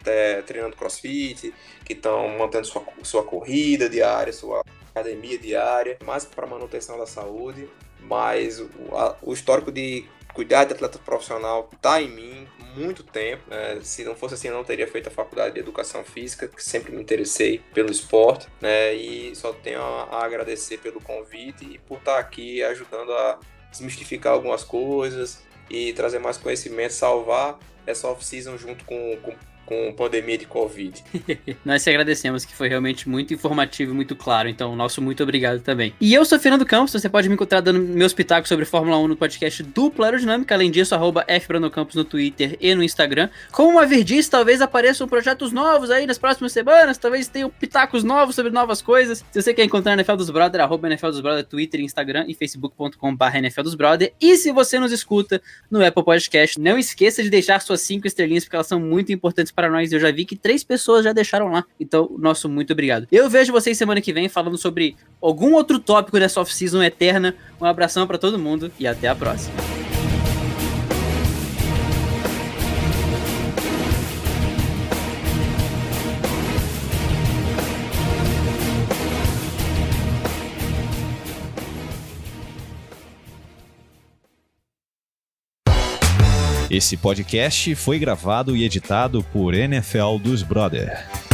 é, treinando crossfit, que estão mantendo sua, sua corrida diária, sua academia diária, mais para manutenção da saúde. Mas o, a- o histórico de cuidar de atleta profissional tá em mim muito tempo. né? Se não fosse assim, eu não teria feito a faculdade de educação física, que sempre me interessei pelo esporte, né? E só tenho a, agradecer pelo convite e por estar aqui ajudando a desmistificar algumas coisas e trazer mais conhecimento, salvar essa off-season junto com, com, com pandemia de Covid. Nós te agradecemos, que foi realmente muito informativo e muito claro. Então, nosso muito obrigado também. E eu sou Fernando Campos, você pode me encontrar dando meus pitacos sobre Fórmula 1 no podcast Duplo Aerodinâmica. Além disso, arroba FBrandonCampos no Twitter e no Instagram. Como uma verdade, talvez apareçam projetos novos aí nas próximas semanas. Talvez tenham pitacos novos sobre novas coisas. Se você quer encontrar a NFL dos Brother, arroba NFL dos Brother, Twitter, Instagram e facebook.com.br NFL dos Brother. E se você nos escuta no Apple Podcast, não esqueça de deixar suas cinco estrelinhas, porque elas são muito importantes para nós. Eu já vi que três pessoas já deixaram lá. Então, nosso muito obrigado. Eu vejo vocês semana que vem falando sobre algum outro tópico dessa off-season eterna. Um abração para todo mundo e até a próxima. Esse podcast foi gravado e editado por NFL dos Brother.